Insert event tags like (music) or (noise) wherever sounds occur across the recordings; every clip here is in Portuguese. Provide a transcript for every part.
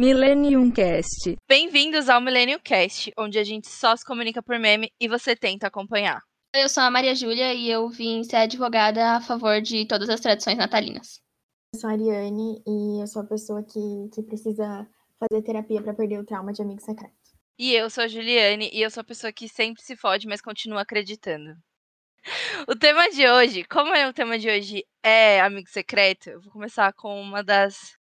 Millennium Cast. Bem-vindos ao Millennium Cast, onde a gente só se comunica por meme e você tenta acompanhar. Eu sou a Maria Júlia e eu vim ser advogada a favor de todas as tradições natalinas. Eu sou a Ariane e eu sou a pessoa que, que precisa fazer terapia para perder o trauma de amigo secreto. E eu sou a Juliane e eu sou a pessoa que sempre se fode, mas continua acreditando. O tema de hoje, como é o tema de hoje é amigo secreto, eu vou começar com uma das.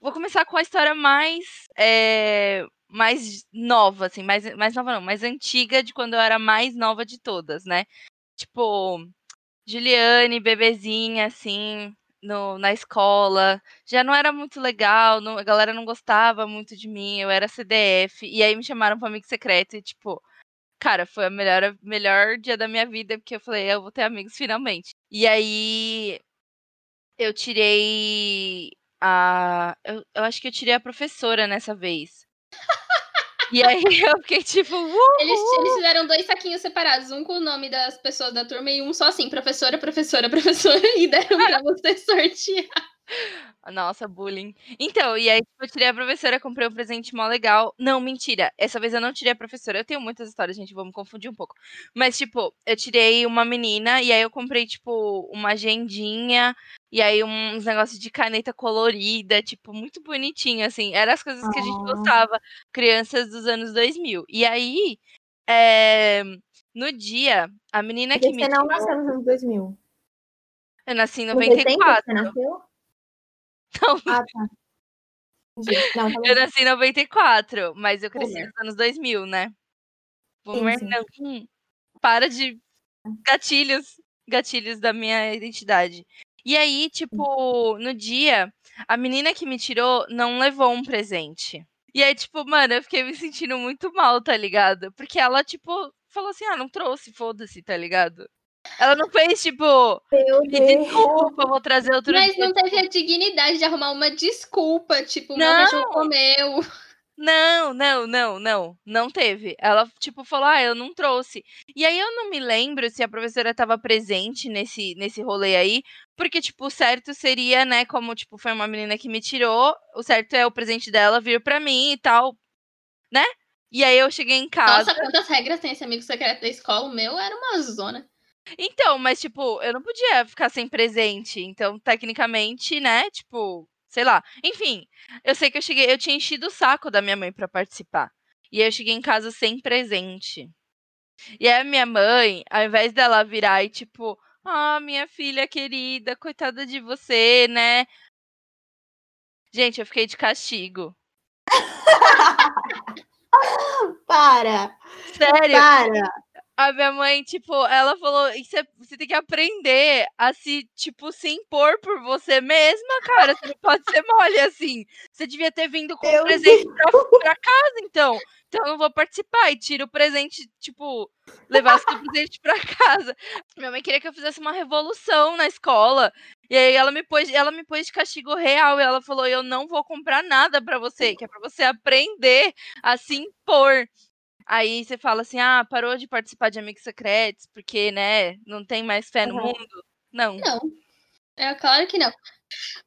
Vou começar com a história mais. É... mais nova, assim, mais, mais nova não, mais antiga de quando eu era mais nova de todas, né? Tipo, Juliane, bebezinha, assim, no, na escola. Já não era muito legal, não, a galera não gostava muito de mim, eu era CDF. E aí me chamaram para amigo secreto e, tipo, cara, foi o melhor, melhor dia da minha vida, porque eu falei, eu vou ter amigos finalmente. E aí eu tirei a. Eu, eu acho que eu tirei a professora nessa vez. E aí (laughs) eu fiquei tipo. Eles, eles fizeram dois saquinhos separados, um com o nome das pessoas da turma e um só assim, professora, professora, (laughs) professora, e deram pra (laughs) você sortear. Nossa, bullying. Então, e aí tipo, eu tirei a professora, comprei um presente mó legal. Não, mentira. Essa vez eu não tirei a professora. Eu tenho muitas histórias, gente, vou me confundir um pouco. Mas, tipo, eu tirei uma menina e aí eu comprei, tipo, uma agendinha e aí uns negócios de caneta colorida, tipo, muito bonitinho, assim. Eram as coisas que a gente gostava, crianças dos anos 2000. E aí, é... no dia, a menina que Você me. não tirou- nasceu nos anos 2000. Eu nasci em Nos 80 94. Você nasceu? (laughs) Não, Ah, tá. Não, tá. Eu nasci em 94, mas eu cresci Boomer. nos anos 2000, né? Boomer sim. não. Hum, Para de gatilhos, gatilhos da minha identidade. E aí, tipo, no dia, a menina que me tirou não levou um presente. E aí, tipo, mano, eu fiquei me sentindo muito mal, tá ligado? Porque ela, tipo, falou assim: ah, não trouxe, foda-se, tá ligado? Ela não fez, tipo, Meu me desculpa, vou trazer outro Mas dia. não teve a dignidade de arrumar uma desculpa, tipo, meu Não. cachorro comeu. Não, não, não, não, não teve. Ela, tipo, falou, ah, eu não trouxe. E aí eu não me lembro se a professora estava presente nesse, nesse rolê aí, porque, tipo, o certo seria, né, como, tipo, foi uma menina que me tirou, o certo é o presente dela vir pra mim e tal, né? E aí eu cheguei em casa. Nossa, quantas regras tem esse amigo secreto da escola? O meu era uma zona. Então, mas, tipo, eu não podia ficar sem presente. Então, tecnicamente, né, tipo, sei lá. Enfim, eu sei que eu cheguei, eu tinha enchido o saco da minha mãe pra participar. E aí eu cheguei em casa sem presente. E aí a minha mãe, ao invés dela virar e, tipo, ah, minha filha querida, coitada de você, né? Gente, eu fiquei de castigo. (laughs) Para! Sério, Para! a minha mãe, tipo, ela falou, "Isso é- você tem que aprender a se, tipo, se impor por você mesma, cara. Você não pode ser mole assim. Você devia ter vindo com um presente pra, (laughs) pra casa, então. Então eu vou participar. E tira o presente, tipo, levar o presente pra casa. Minha mãe queria que eu fizesse uma revolução na escola. E aí ela me pôs, ela me pôs de castigo real. E ela falou: Eu não vou comprar nada pra você, que é pra você aprender a se impor. Aí você fala assim: ah, parou de participar de Amigos Secretos, porque, né, não tem mais fé no mundo. Não. Não. É claro que não.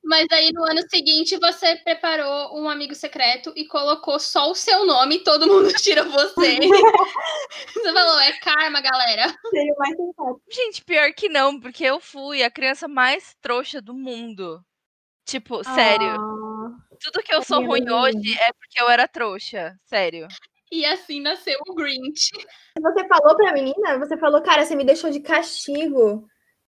Mas aí no ano seguinte você preparou um amigo secreto e colocou só o seu nome e todo mundo (laughs) tira você. (laughs) você falou, é karma, galera. Seria mais sensato. Gente, pior que não, porque eu fui a criança mais trouxa do mundo. Tipo, sério. Ah, Tudo que eu sou ruim hoje é porque eu era trouxa. Sério. E assim nasceu o Grinch. Você falou pra menina? Você falou, cara, você me deixou de castigo.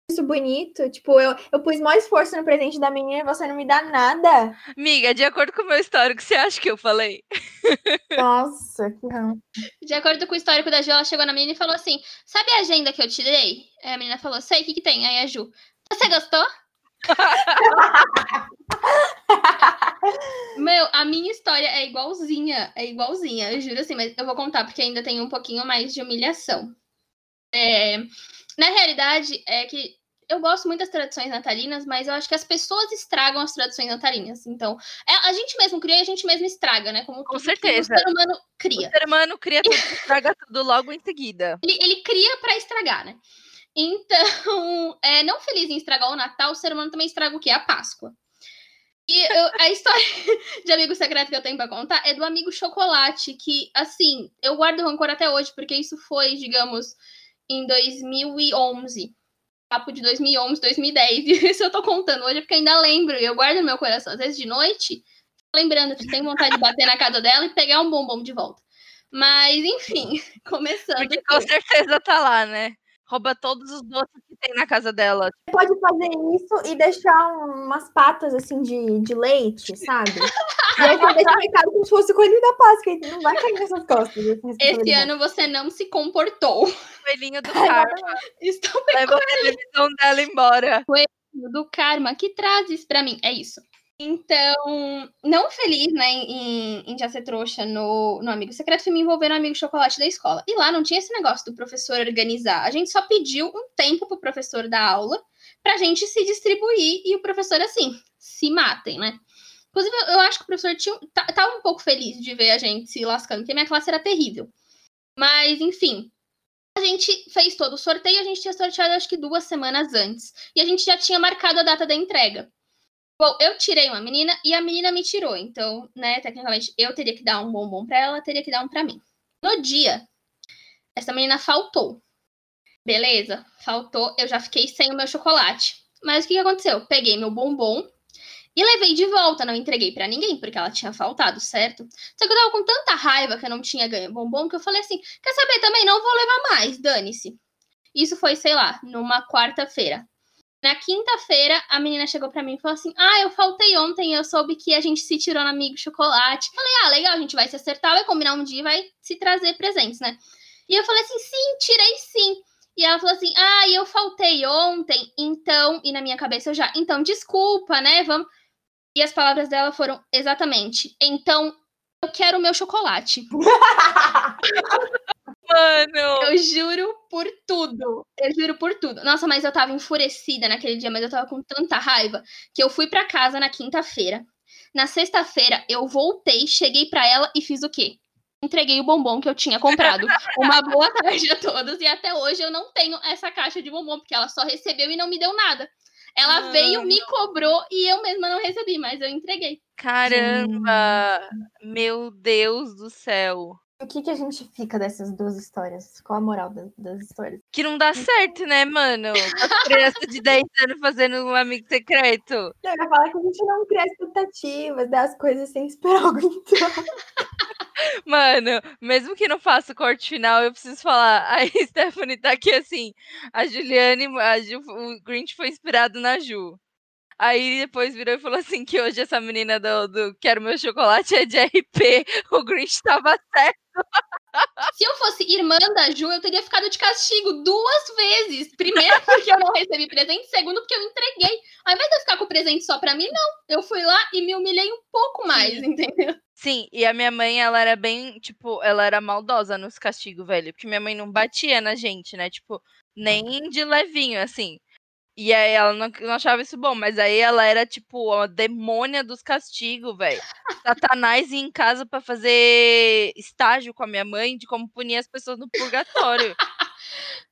Isso bonito. Tipo, eu, eu pus maior esforço no presente da menina e você não me dá nada. Miga, de acordo com o meu histórico, você acha que eu falei? (laughs) Nossa, que ramo. De acordo com o histórico da Ju, ela chegou na menina e falou assim: Sabe a agenda que eu te dei? Aí a menina falou: Sei, o que, que tem? Aí a Ju, você gostou? (laughs) Meu, a minha história é igualzinha, é igualzinha, eu juro assim, mas eu vou contar porque ainda tem um pouquinho mais de humilhação. É, na realidade, é que eu gosto muito das tradições natalinas, mas eu acho que as pessoas estragam as tradições natalinas. Então, é- a gente mesmo cria e a gente mesmo estraga, né? Como Com certeza. o ser humano O cria. ser humano cria tudo, (laughs) estraga tudo logo em seguida. Ele, ele cria pra estragar, né? Então, (laughs) é, não feliz em estragar o Natal, o ser humano também estraga o quê? A Páscoa. E eu, a (laughs) história de amigo secreto que eu tenho pra contar é do amigo chocolate, que, assim, eu guardo rancor até hoje, porque isso foi, digamos, em 2011. Papo de 2011, 2010. E (laughs) isso eu tô contando hoje porque ainda lembro. E eu guardo no meu coração. Às vezes de noite, lembrando que tem vontade de bater na casa dela e pegar um bombom de volta. Mas, enfim, (laughs) começando. Porque com certeza tá lá, né? rouba todos os doces que tem na casa dela. Você pode fazer isso e deixar umas patas assim de, de leite, sabe? (laughs) e aí você deixa mercado como se fosse coelhinho da Páscoa, e não vai cair nessas costas. Esse ano você não se comportou. Coelhinho do karma. Estou Leva a televisão dela embora. Coelhinho do karma, que trazes para mim? É isso. Então, não feliz, né, em, em já ser trouxa no, no Amigo Secreto, fui me envolver no Amigo Chocolate da escola. E lá não tinha esse negócio do professor organizar. A gente só pediu um tempo pro professor da aula pra gente se distribuir e o professor, assim, se matem, né? Inclusive, eu acho que o professor tinha, tava um pouco feliz de ver a gente se lascando, porque minha classe era terrível. Mas, enfim, a gente fez todo o sorteio, a gente tinha sorteado acho que duas semanas antes. E a gente já tinha marcado a data da entrega. Bom, eu tirei uma menina e a menina me tirou. Então, né, tecnicamente, eu teria que dar um bombom para ela, ela teria que dar um para mim. No dia, essa menina faltou. Beleza, faltou, eu já fiquei sem o meu chocolate. Mas o que, que aconteceu? Peguei meu bombom e levei de volta, não entreguei para ninguém, porque ela tinha faltado, certo? Só que eu tava com tanta raiva que eu não tinha ganho bombom que eu falei assim: quer saber também? Não vou levar mais, dane-se. Isso foi, sei lá, numa quarta-feira. Na quinta-feira, a menina chegou para mim e falou assim: Ah, eu faltei ontem, eu soube que a gente se tirou no amigo chocolate. Falei, ah, legal, a gente vai se acertar, vai combinar um dia e vai se trazer presentes, né? E eu falei assim: sim, tirei sim. E ela falou assim: ah, eu faltei ontem, então. E na minha cabeça eu já, então, desculpa, né? Vamos. E as palavras dela foram exatamente: então, eu quero o meu chocolate. (laughs) Mano! Eu juro por tudo. Eu juro por tudo. Nossa, mas eu tava enfurecida naquele dia, mas eu tava com tanta raiva que eu fui para casa na quinta-feira. Na sexta-feira, eu voltei, cheguei para ela e fiz o quê? Entreguei o bombom que eu tinha comprado. Uma boa tarde a todos. E até hoje eu não tenho essa caixa de bombom, porque ela só recebeu e não me deu nada. Ela Mano. veio, me cobrou e eu mesma não recebi, mas eu entreguei. Caramba! Hum. Meu Deus do céu. O que, que a gente fica dessas duas histórias? Qual a moral das, das histórias? Que não dá certo, né, mano? A (laughs) criança de 10 anos fazendo um amigo secreto. Eu ia falar que a gente não cria expectativas, dá as coisas sem esperar algo então. (laughs) Mano, mesmo que não faça o corte final, eu preciso falar. (laughs) A Stephanie tá aqui assim. A Juliane, a Ju, o Grinch foi inspirado na Ju. Aí depois virou e falou assim que hoje essa menina do, do Quero Meu Chocolate é de RP. (laughs) O Grinch tava certo. Se eu fosse irmã da Ju, eu teria ficado de castigo duas vezes. Primeiro, porque eu não recebi presente. Segundo, porque eu entreguei. Ao invés de eu ficar com o presente só pra mim, não. Eu fui lá e me humilhei um pouco mais, Sim. entendeu? Sim, e a minha mãe, ela era bem, tipo, ela era maldosa nos castigos, velho. Porque minha mãe não batia na gente, né? Tipo, nem de levinho, assim. E aí ela não, não, achava isso bom, mas aí ela era tipo a demônia dos castigos, velho. Satanás ia em casa para fazer estágio com a minha mãe de como punir as pessoas no purgatório. (laughs)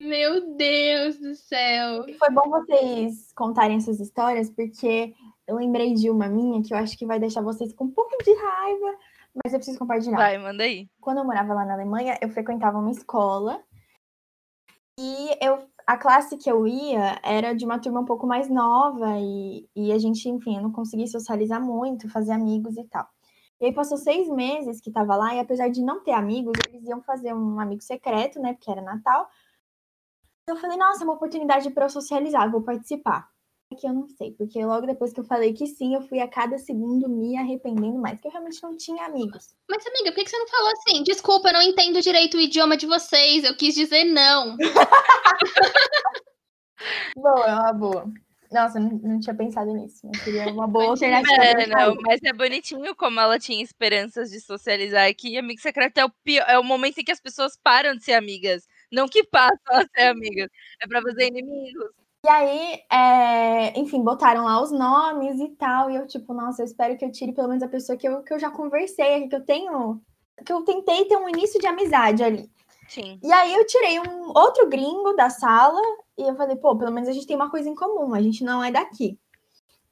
Meu Deus do céu. Foi bom vocês contarem essas histórias, porque eu lembrei de uma minha que eu acho que vai deixar vocês com um pouco de raiva, mas eu preciso compartilhar. Vai, manda aí. Quando eu morava lá na Alemanha, eu frequentava uma escola e eu a classe que eu ia era de uma turma um pouco mais nova e, e a gente, enfim, eu não conseguia socializar muito, fazer amigos e tal. E aí passou seis meses que tava lá, e apesar de não ter amigos, eles iam fazer um amigo secreto, né? Porque era Natal. Eu falei, nossa, é uma oportunidade para eu socializar, vou participar que eu não sei, porque logo depois que eu falei que sim, eu fui a cada segundo me arrependendo mais, porque eu realmente não tinha amigos. Mas, amiga, por que você não falou assim? Desculpa, eu não entendo direito o idioma de vocês, eu quis dizer não. (laughs) boa, é uma boa. Nossa, não, não tinha pensado nisso, mas seria uma boa alternativa. É, não, mas é bonitinho como ela tinha esperanças de socializar aqui. Amigo secreto é o, pior, é o momento em que as pessoas param de ser amigas, não que passam a ser amigas. É para fazer inimigos. E aí, é, enfim, botaram lá os nomes e tal. E eu, tipo, nossa, eu espero que eu tire pelo menos a pessoa que eu, que eu já conversei, que eu tenho. Que eu tentei ter um início de amizade ali. Sim. E aí eu tirei um outro gringo da sala e eu falei, pô, pelo menos a gente tem uma coisa em comum, a gente não é daqui.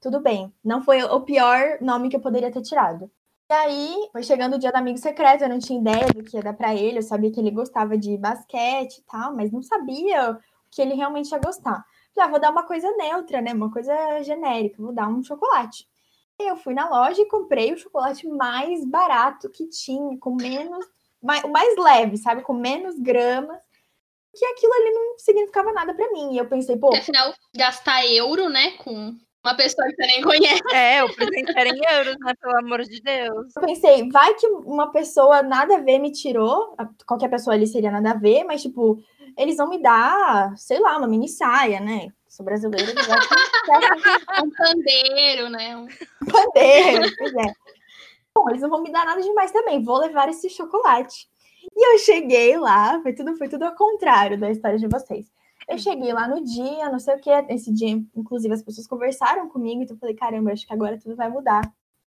tudo bem. Não foi o pior nome que eu poderia ter tirado. E aí, foi chegando o dia do amigo secreto, eu não tinha ideia do que ia dar pra ele, eu sabia que ele gostava de basquete e tal, mas não sabia o que ele realmente ia gostar. Falei, ah, vou dar uma coisa neutra, né? Uma coisa genérica, vou dar um chocolate. Eu fui na loja e comprei o chocolate mais barato que tinha, com menos. Mais, o mais leve, sabe? Com menos gramas. Que aquilo ali não significava nada para mim. E eu pensei, pô. Porque, afinal, gastar euro, né? Com uma pessoa que você nem conhece. É, o presente era em euros, né? Pelo amor de Deus. Eu pensei, vai que uma pessoa nada a ver me tirou. Qualquer pessoa ali seria nada a ver, mas, tipo, eles vão me dar, sei lá, uma mini saia, né? Sou brasileira, eles (laughs) um pandeiro, né? Um pandeiro, pois é. Bom, eles não vão me dar nada demais também, vou levar esse chocolate. E eu cheguei lá, foi tudo, foi tudo ao contrário da história de vocês. Eu cheguei lá no dia, não sei o que, esse dia, inclusive, as pessoas conversaram comigo, então eu falei, caramba, acho que agora tudo vai mudar.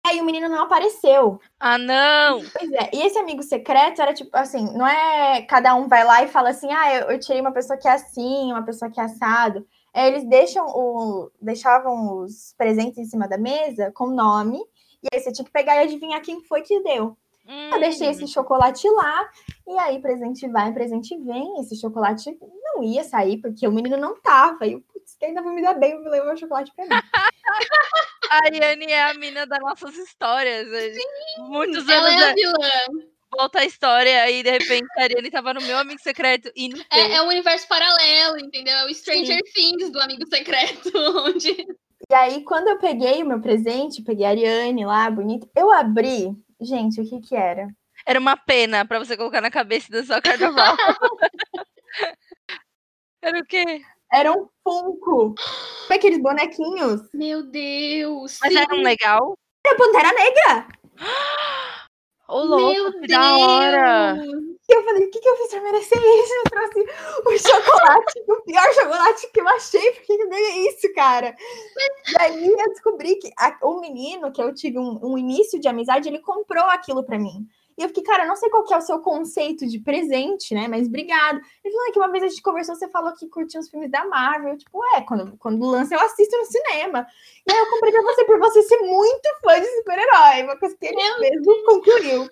Aí o menino não apareceu. Ah, não! Pois é. E esse amigo secreto era tipo assim: não é cada um vai lá e fala assim, ah, eu, eu tirei uma pessoa que é assim, uma pessoa que é assado. É, eles deixam o, deixavam os presentes em cima da mesa com nome, e aí você tinha que pegar e adivinhar quem foi que deu. Hum. Eu deixei esse chocolate lá, e aí presente vai, presente vem. Esse chocolate não ia sair, porque o menino não tava. E eu, putz, ainda vou me dar bem, vou levar o chocolate pra mim. (laughs) a Ariane é a mina das nossas histórias. Sim, Muitos ela anos. é a vilã. Volta a história e de repente a Ariane tava no meu amigo secreto e não é, é um universo paralelo, entendeu? É o Stranger Sim. Things do amigo secreto, (laughs) onde. E aí, quando eu peguei o meu presente, peguei a Ariane lá, bonita, eu abri Gente, o que que era? Era uma pena para você colocar na cabeça da sua carnaval. (laughs) era o quê? Era um Funko. Aqueles bonequinhos. Meu Deus. Mas sim. era um legal? Era Pantera Negra. Ô, louco, Meu que Deus. da hora. E eu falei, o que, que eu fiz pra merecer isso? Eu trouxe o chocolate, o pior chocolate que eu achei, porque eu ganhei isso, cara. E aí eu descobri que a, o menino, que eu tive um, um, início de amizade, ele comprou aquilo pra mim. E eu fiquei, cara, não sei qual que é o seu conceito de presente, né? Mas obrigado. Ele falou que uma vez a gente conversou, você falou que curtia os filmes da Marvel. Eu, tipo, é, quando, quando lança eu assisto no cinema. E aí eu comprei pra você, por você ser muito fã de super-herói. Uma coisa que ele Meu mesmo Deus. concluiu.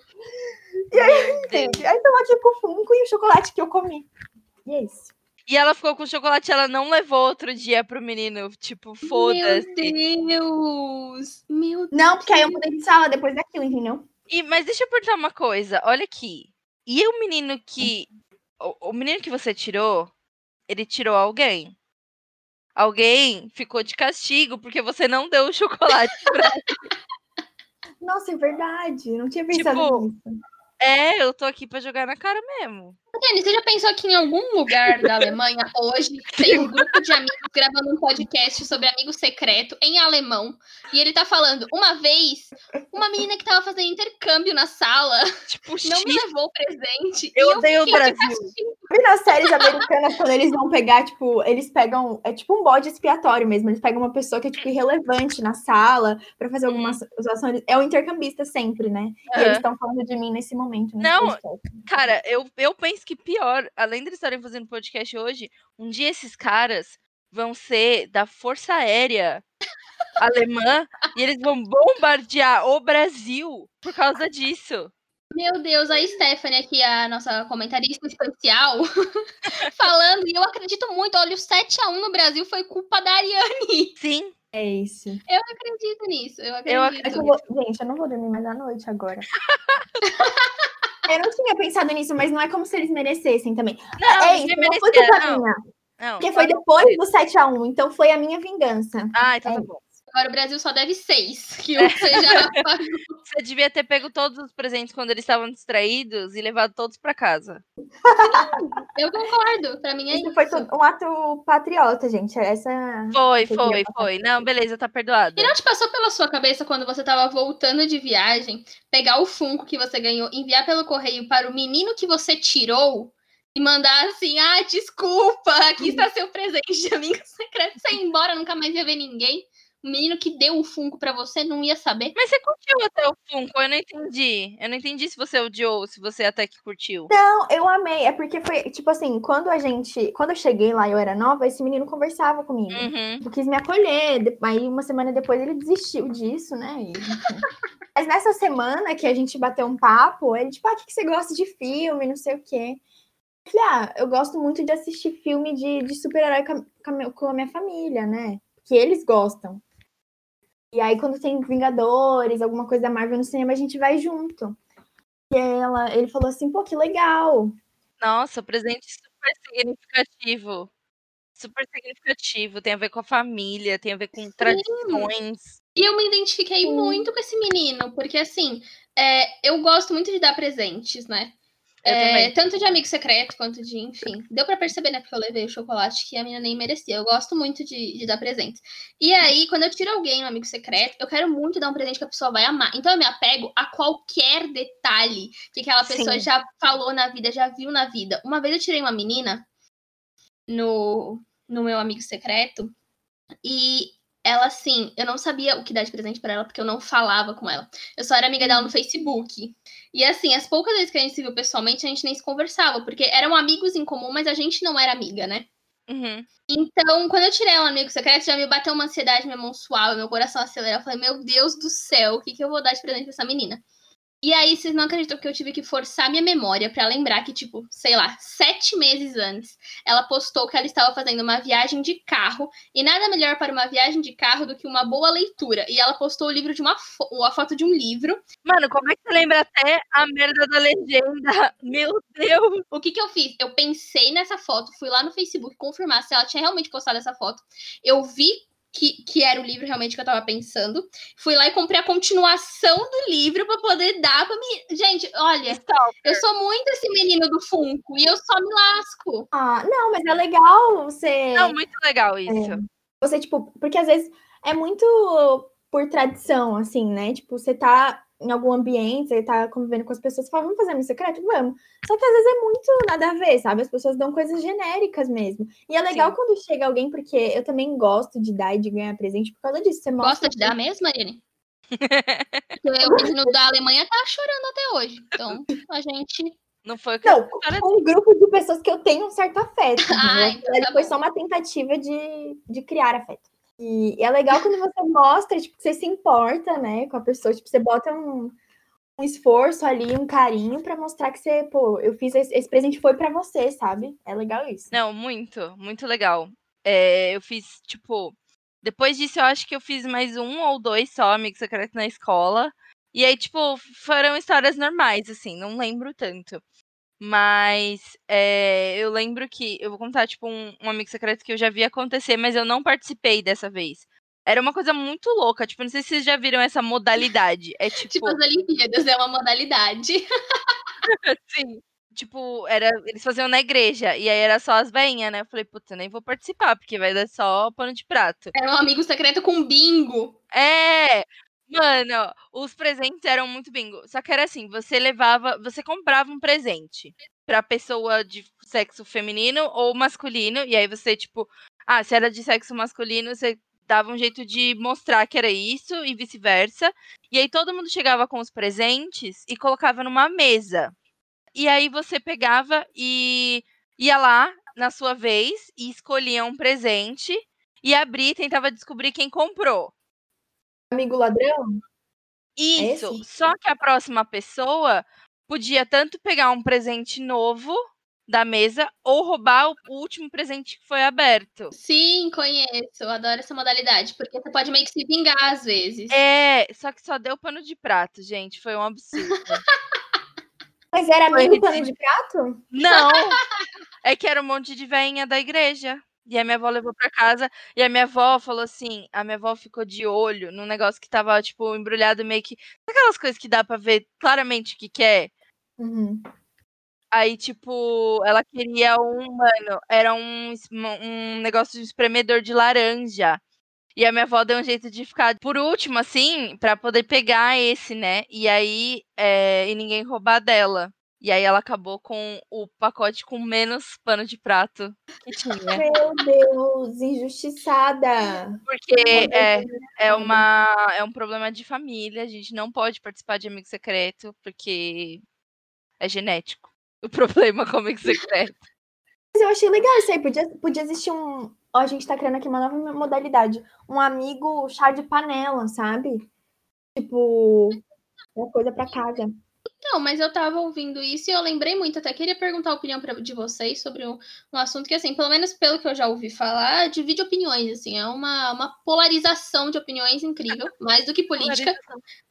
E aí, entendi. Aí tava aqui com o Funko e o chocolate que eu comi. E é isso. E ela ficou com o chocolate, ela não levou outro dia pro menino. Tipo, foda-se. Meu Deus! Meu Deus! Não, porque aí eu mudei de sala depois daquilo, entendeu? E, mas deixa eu perguntar uma coisa. Olha aqui. E o menino que. O, o menino que você tirou, ele tirou alguém? Alguém ficou de castigo porque você não deu o chocolate pra (laughs) Nossa, é verdade. Não tinha pensado tipo, nisso. É, eu tô aqui pra jogar na cara mesmo. Dani, você já pensou que em algum lugar da Alemanha hoje tem um grupo de amigos gravando um podcast sobre amigo secreto em alemão? E ele tá falando, uma vez, uma menina que tava fazendo intercâmbio na sala tipo, (laughs) não me levou o presente. Eu odeio o Brasil. E nas séries americanas, quando eles vão pegar, tipo, eles pegam. É tipo um bode expiatório mesmo. Eles pegam uma pessoa que é, tipo, irrelevante na sala pra fazer alguma situação. Uhum. É o intercambista sempre, né? E eles estão falando de mim nesse momento. Nesse não, podcast. cara, eu, eu penso que pior, além de eles estarem fazendo podcast hoje, um dia esses caras vão ser da Força Aérea alemã e eles vão bombardear o Brasil por causa disso. Meu Deus, a Stephanie aqui, a nossa comentarista especial, (laughs) falando, e eu acredito muito, olha, o 7x1 no Brasil foi culpa da Ariane. Sim. É isso. Eu acredito nisso, eu acredito. Eu acredito. Eu vou... Gente, eu não vou dormir mais à noite agora. (laughs) Eu não tinha pensado nisso, mas não é como se eles merecessem também. Não, é isso, não foi culpa minha. Não, porque foi depois do 7x1, então foi a minha vingança. Ah, então é. tá bom. Agora o Brasil só deve seis, (laughs) que você já (laughs) Você devia ter pego todos os presentes quando eles estavam distraídos e levado todos para casa. Sim, (laughs) eu concordo. Para mim é isso. isso. foi um ato patriota, gente. Essa. Foi, foi, foi. Não, beleza, tá perdoado. E não te passou pela sua cabeça quando você tava voltando de viagem, pegar o Funko que você ganhou, enviar pelo correio para o menino que você tirou? E mandar assim, ah, desculpa, aqui está seu presente de amigo secreto. Você ir embora, nunca mais ia ver ninguém. O menino que deu o Funko pra você não ia saber. Mas você curtiu até o Funko, eu não entendi. Eu não entendi se você odiou ou se você até que curtiu. Não, eu amei. É porque foi, tipo assim, quando a gente. Quando eu cheguei lá e eu era nova, esse menino conversava comigo. Uhum. Eu quis me acolher. de- Aí uma semana depois ele desistiu disso, né? E. (laughs) Mas nessa semana que a gente bateu um papo, ele, tipo, ah, o que, que você gosta de filme? Não sei o quê. Eu falei, ah, eu gosto muito de assistir filme de, de super-herói com, com a minha família, né? Que eles gostam. E aí, quando tem Vingadores, alguma coisa da Marvel no cinema, a gente vai junto. E ela, ele falou assim, pô, que legal. Nossa, presente super significativo. Super significativo. Tem a ver com a família, tem a ver com tradições. E eu me identifiquei Sim. muito com esse menino, porque assim, é, eu gosto muito de dar presentes, né? É, tanto de amigo secreto quanto de, enfim. Deu pra perceber, né? Porque eu levei o chocolate que a menina nem merecia. Eu gosto muito de, de dar presentes. E aí, quando eu tiro alguém no amigo secreto, eu quero muito dar um presente que a pessoa vai amar. Então eu me apego a qualquer detalhe que aquela pessoa Sim. já falou na vida, já viu na vida. Uma vez eu tirei uma menina no, no meu amigo secreto e ela, assim, eu não sabia o que dar de presente pra ela, porque eu não falava com ela. Eu só era amiga dela no Facebook. E, assim, as poucas vezes que a gente se viu pessoalmente, a gente nem se conversava, porque eram amigos em comum, mas a gente não era amiga, né? Uhum. Então, quando eu tirei ela no amigo secreto, já me bateu uma ansiedade, minha mão suave, meu coração acelerou. Eu falei, meu Deus do céu, o que, que eu vou dar de presente pra essa menina? E aí, vocês não acreditam que eu tive que forçar minha memória pra lembrar que, tipo, sei lá, sete meses antes, ela postou que ela estava fazendo uma viagem de carro. E nada melhor para uma viagem de carro do que uma boa leitura. E ela postou o livro de uma fo a foto de um livro. Mano, como é que você lembra até a merda da legenda? (laughs) Meu Deus! O que que eu fiz? Eu pensei nessa foto, fui lá no Facebook confirmar se ela tinha realmente postado essa foto. Eu vi que, que era o livro realmente que eu tava pensando. Fui lá e comprei a continuação do livro pra poder dar pra mim. Gente, olha, Stalker. eu sou muito esse menino do Funko e eu só me lasco. Ah, não, mas é legal você. Não, muito legal isso. Você, tipo, porque às vezes é muito por tradição, assim, né? Tipo, você tá em algum ambiente, você tá convivendo com as pessoas, você fala, vamos fazer um secreto? Vamos. Só que às vezes é muito nada a ver, sabe? As pessoas dão coisas genéricas mesmo. E é legal Sim. quando chega alguém, porque eu também gosto de dar e de ganhar presente por causa disso. Você mostra Gosta de dar mesmo? (laughs) Porque o menino da Alemanha tá chorando até hoje. Então, a gente. Não foi o que Não, com um grupo de pessoas que eu tenho um certo afeto. (laughs) Ah, entendeu? então tá foi bom. só uma tentativa de, de criar afeto. E, e é legal quando você mostra, tipo, que você se importa, né, com a pessoa. Tipo, você bota um, um esforço ali, um carinho pra mostrar que você, pô, eu fiz esse, esse presente foi pra você, sabe? É legal isso. Não, muito, muito legal. É, eu fiz, tipo, depois disso eu acho que eu fiz mais um ou dois só, amigo secreto na escola. E aí, tipo, foram histórias normais, assim, não lembro tanto. Mas é, eu lembro que, eu vou contar, tipo, um, um amigo secreto que eu já vi acontecer, mas eu não participei dessa vez. Era uma coisa muito louca, tipo, não sei se vocês já viram essa modalidade. É (laughs) tipo, Tipo, as Olimpíadas é uma modalidade. (laughs) Sim. Tipo, era, eles faziam na igreja, e aí era só as veinhas, né? Eu falei, puta, nem vou participar, porque vai dar só pano de prato. Era um amigo secreto com bingo. É! Mano, os presentes eram muito bingo. Só que era assim, você levava, você comprava um presente pra pessoa de sexo feminino ou masculino, e aí você, tipo, ah, se era de sexo masculino, você dava um jeito de mostrar que era isso e vice-versa. E aí todo mundo chegava com os presentes e colocava numa mesa. E aí você pegava e ia lá na sua vez e escolhia um presente e abria e tentava descobrir quem comprou. Amigo ladrão? Isso. esse? Só que a próxima pessoa podia tanto pegar um presente novo da mesa ou roubar o último presente que foi aberto. Sim, conheço. Eu adoro essa modalidade. Porque você pode meio que se vingar às vezes. É, só que só deu pano de prato, gente. Foi um absurdo. (laughs) Mas era amigo pano de prato? Não! É que era um monte de veinha da igreja. E a minha avó levou pra casa. E a minha avó falou assim: a minha avó ficou de olho num negócio que tava, tipo, embrulhado meio que. Aquelas coisas que dá pra ver claramente o que, que é? Uhum. Aí, tipo, ela queria um, mano, era um, um negócio de espremedor de laranja. E a minha avó deu um jeito de ficar por último, assim, pra poder pegar esse, né? E aí, é, e ninguém roubar dela. E aí ela acabou com o pacote com menos pano de prato que tinha. Meu Deus, injustiçada. Porque é, é, uma, é um problema de família, a gente não pode participar de amigo secreto, porque é genético. (laughs) O problema com amigo secreto. Mas eu achei legal isso aí. Podia, podia existir um. Ó, a gente tá criando aqui uma nova modalidade. Um amigo chá de panela, sabe? Tipo, uma coisa pra casa. Não, mas eu tava ouvindo isso e eu lembrei muito, até queria perguntar a opinião pra, de vocês sobre um, um, assunto que, assim, pelo menos pelo que eu já ouvi falar, divide opiniões, assim, é uma, uma polarização de opiniões incrível, (laughs) mais do que política.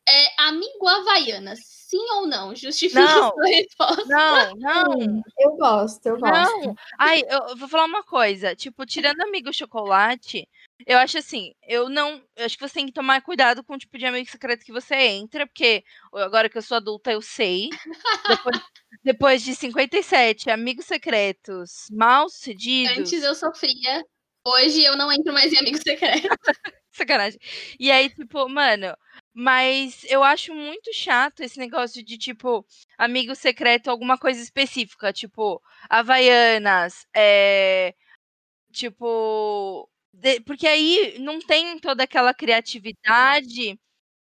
É amigo Havaianas, sim ou não? Justifique não, sua resposta. Não, não. Eu gosto, eu gosto. Não. Ai, eu vou falar uma coisa, tipo, tirando amigo chocolate, eu acho assim, eu não. Eu acho que você tem que tomar cuidado com o tipo de amigo secreto que você entra, porque agora que eu sou adulta, eu sei. Depois, (laughs) depois de 57 amigos secretos mal sucedidos. Antes eu sofria, hoje eu não entro mais em amigo secreto. (laughs) Sacanagem. E aí, tipo, mano, mas eu acho muito chato esse negócio de, tipo, amigo secreto, alguma coisa específica, tipo, Havaianas, é. Tipo, de, porque aí não tem toda aquela criatividade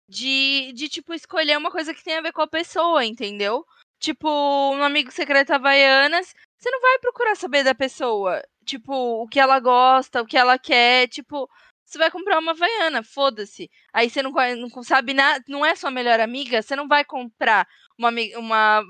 de, de, tipo, escolher uma coisa que tem a ver com a pessoa, entendeu? Tipo, um amigo secreto Havaianas, você não vai procurar saber da pessoa. Tipo, o que ela gosta, o que ela quer, tipo, você vai comprar uma Havaiana, foda-se. Aí você não, não sabe nada, não é sua melhor amiga, você não vai comprar uma, uma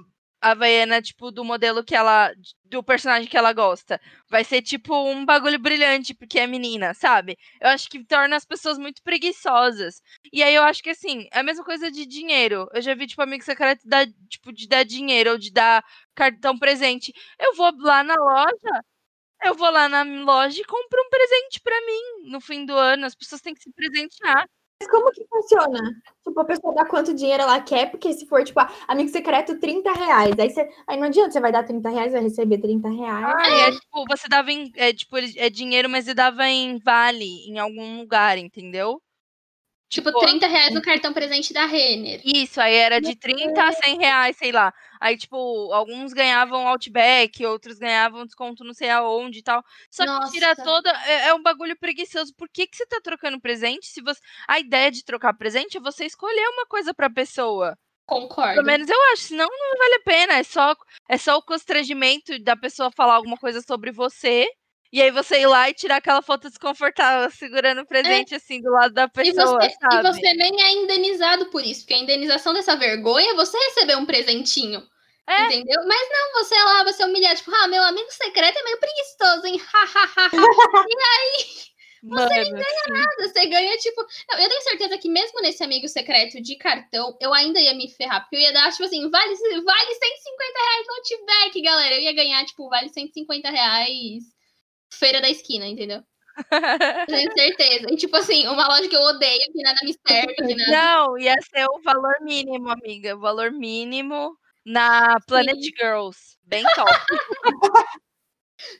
Havaiana, tipo, do modelo que ela. do personagem que ela gosta. Vai ser, tipo, um bagulho brilhante, porque é menina, sabe? Eu acho que torna as pessoas muito preguiçosas. E aí eu acho que, assim, é a mesma coisa de dinheiro. Eu já vi, tipo, amigo secreto dar, tipo, de dar dinheiro ou de dar cartão presente. Eu vou lá na loja. Eu vou lá na loja e compro um presente para mim no fim do ano. As pessoas têm que se presentear. Mas como que funciona? Tipo, a pessoa dá quanto dinheiro ela quer, porque se for, tipo, amigo secreto, 30 reais. Aí, você, aí não adianta, você vai dar 30 reais, vai receber 30 reais. Ah, é tipo, você dava em. É, tipo, é dinheiro, mas você dava em vale em algum lugar, entendeu? Tipo, 30 reais no cartão presente da Renner. Isso, aí era de 30 a 100 reais, sei lá. Aí, tipo, alguns ganhavam Outback, outros ganhavam desconto não sei aonde e tal. Só Nossa. que tira toda. É, é, um bagulho preguiçoso. Por que, que você tá trocando presente? Se você. A ideia de trocar presente é você escolher uma coisa pra pessoa. Concordo. Pelo menos eu acho, senão não vale a pena. É só, é só o constrangimento da pessoa falar alguma coisa sobre você e aí você ir lá e tirar aquela foto desconfortável, segurando o é. presente é. assim do lado da pessoa, e você? E você nem é indenizado por isso, porque a indenização dessa vergonha é você receber um presentinho. É. Entendeu? Mas não, você é lá, você é humilhar, tipo, ah, meu amigo secreto é meio preguiçoso, hein? (laughs) (laughs) e aí, você nem ganha sim. nada, você ganha, tipo. Não, eu tenho certeza que mesmo nesse amigo secreto de cartão, eu ainda ia me ferrar, porque eu ia dar, tipo assim, vale, vale 150 reais no Outback, galera. Eu ia ganhar, tipo, vale 150 reais feira da esquina, entendeu? (laughs) Tenho certeza. E, tipo assim, uma loja que eu odeio, que nada me serve. Que nada... Não, ia ser o valor mínimo, amiga. O valor mínimo na Planet Sim. Girls. Bem top. (laughs)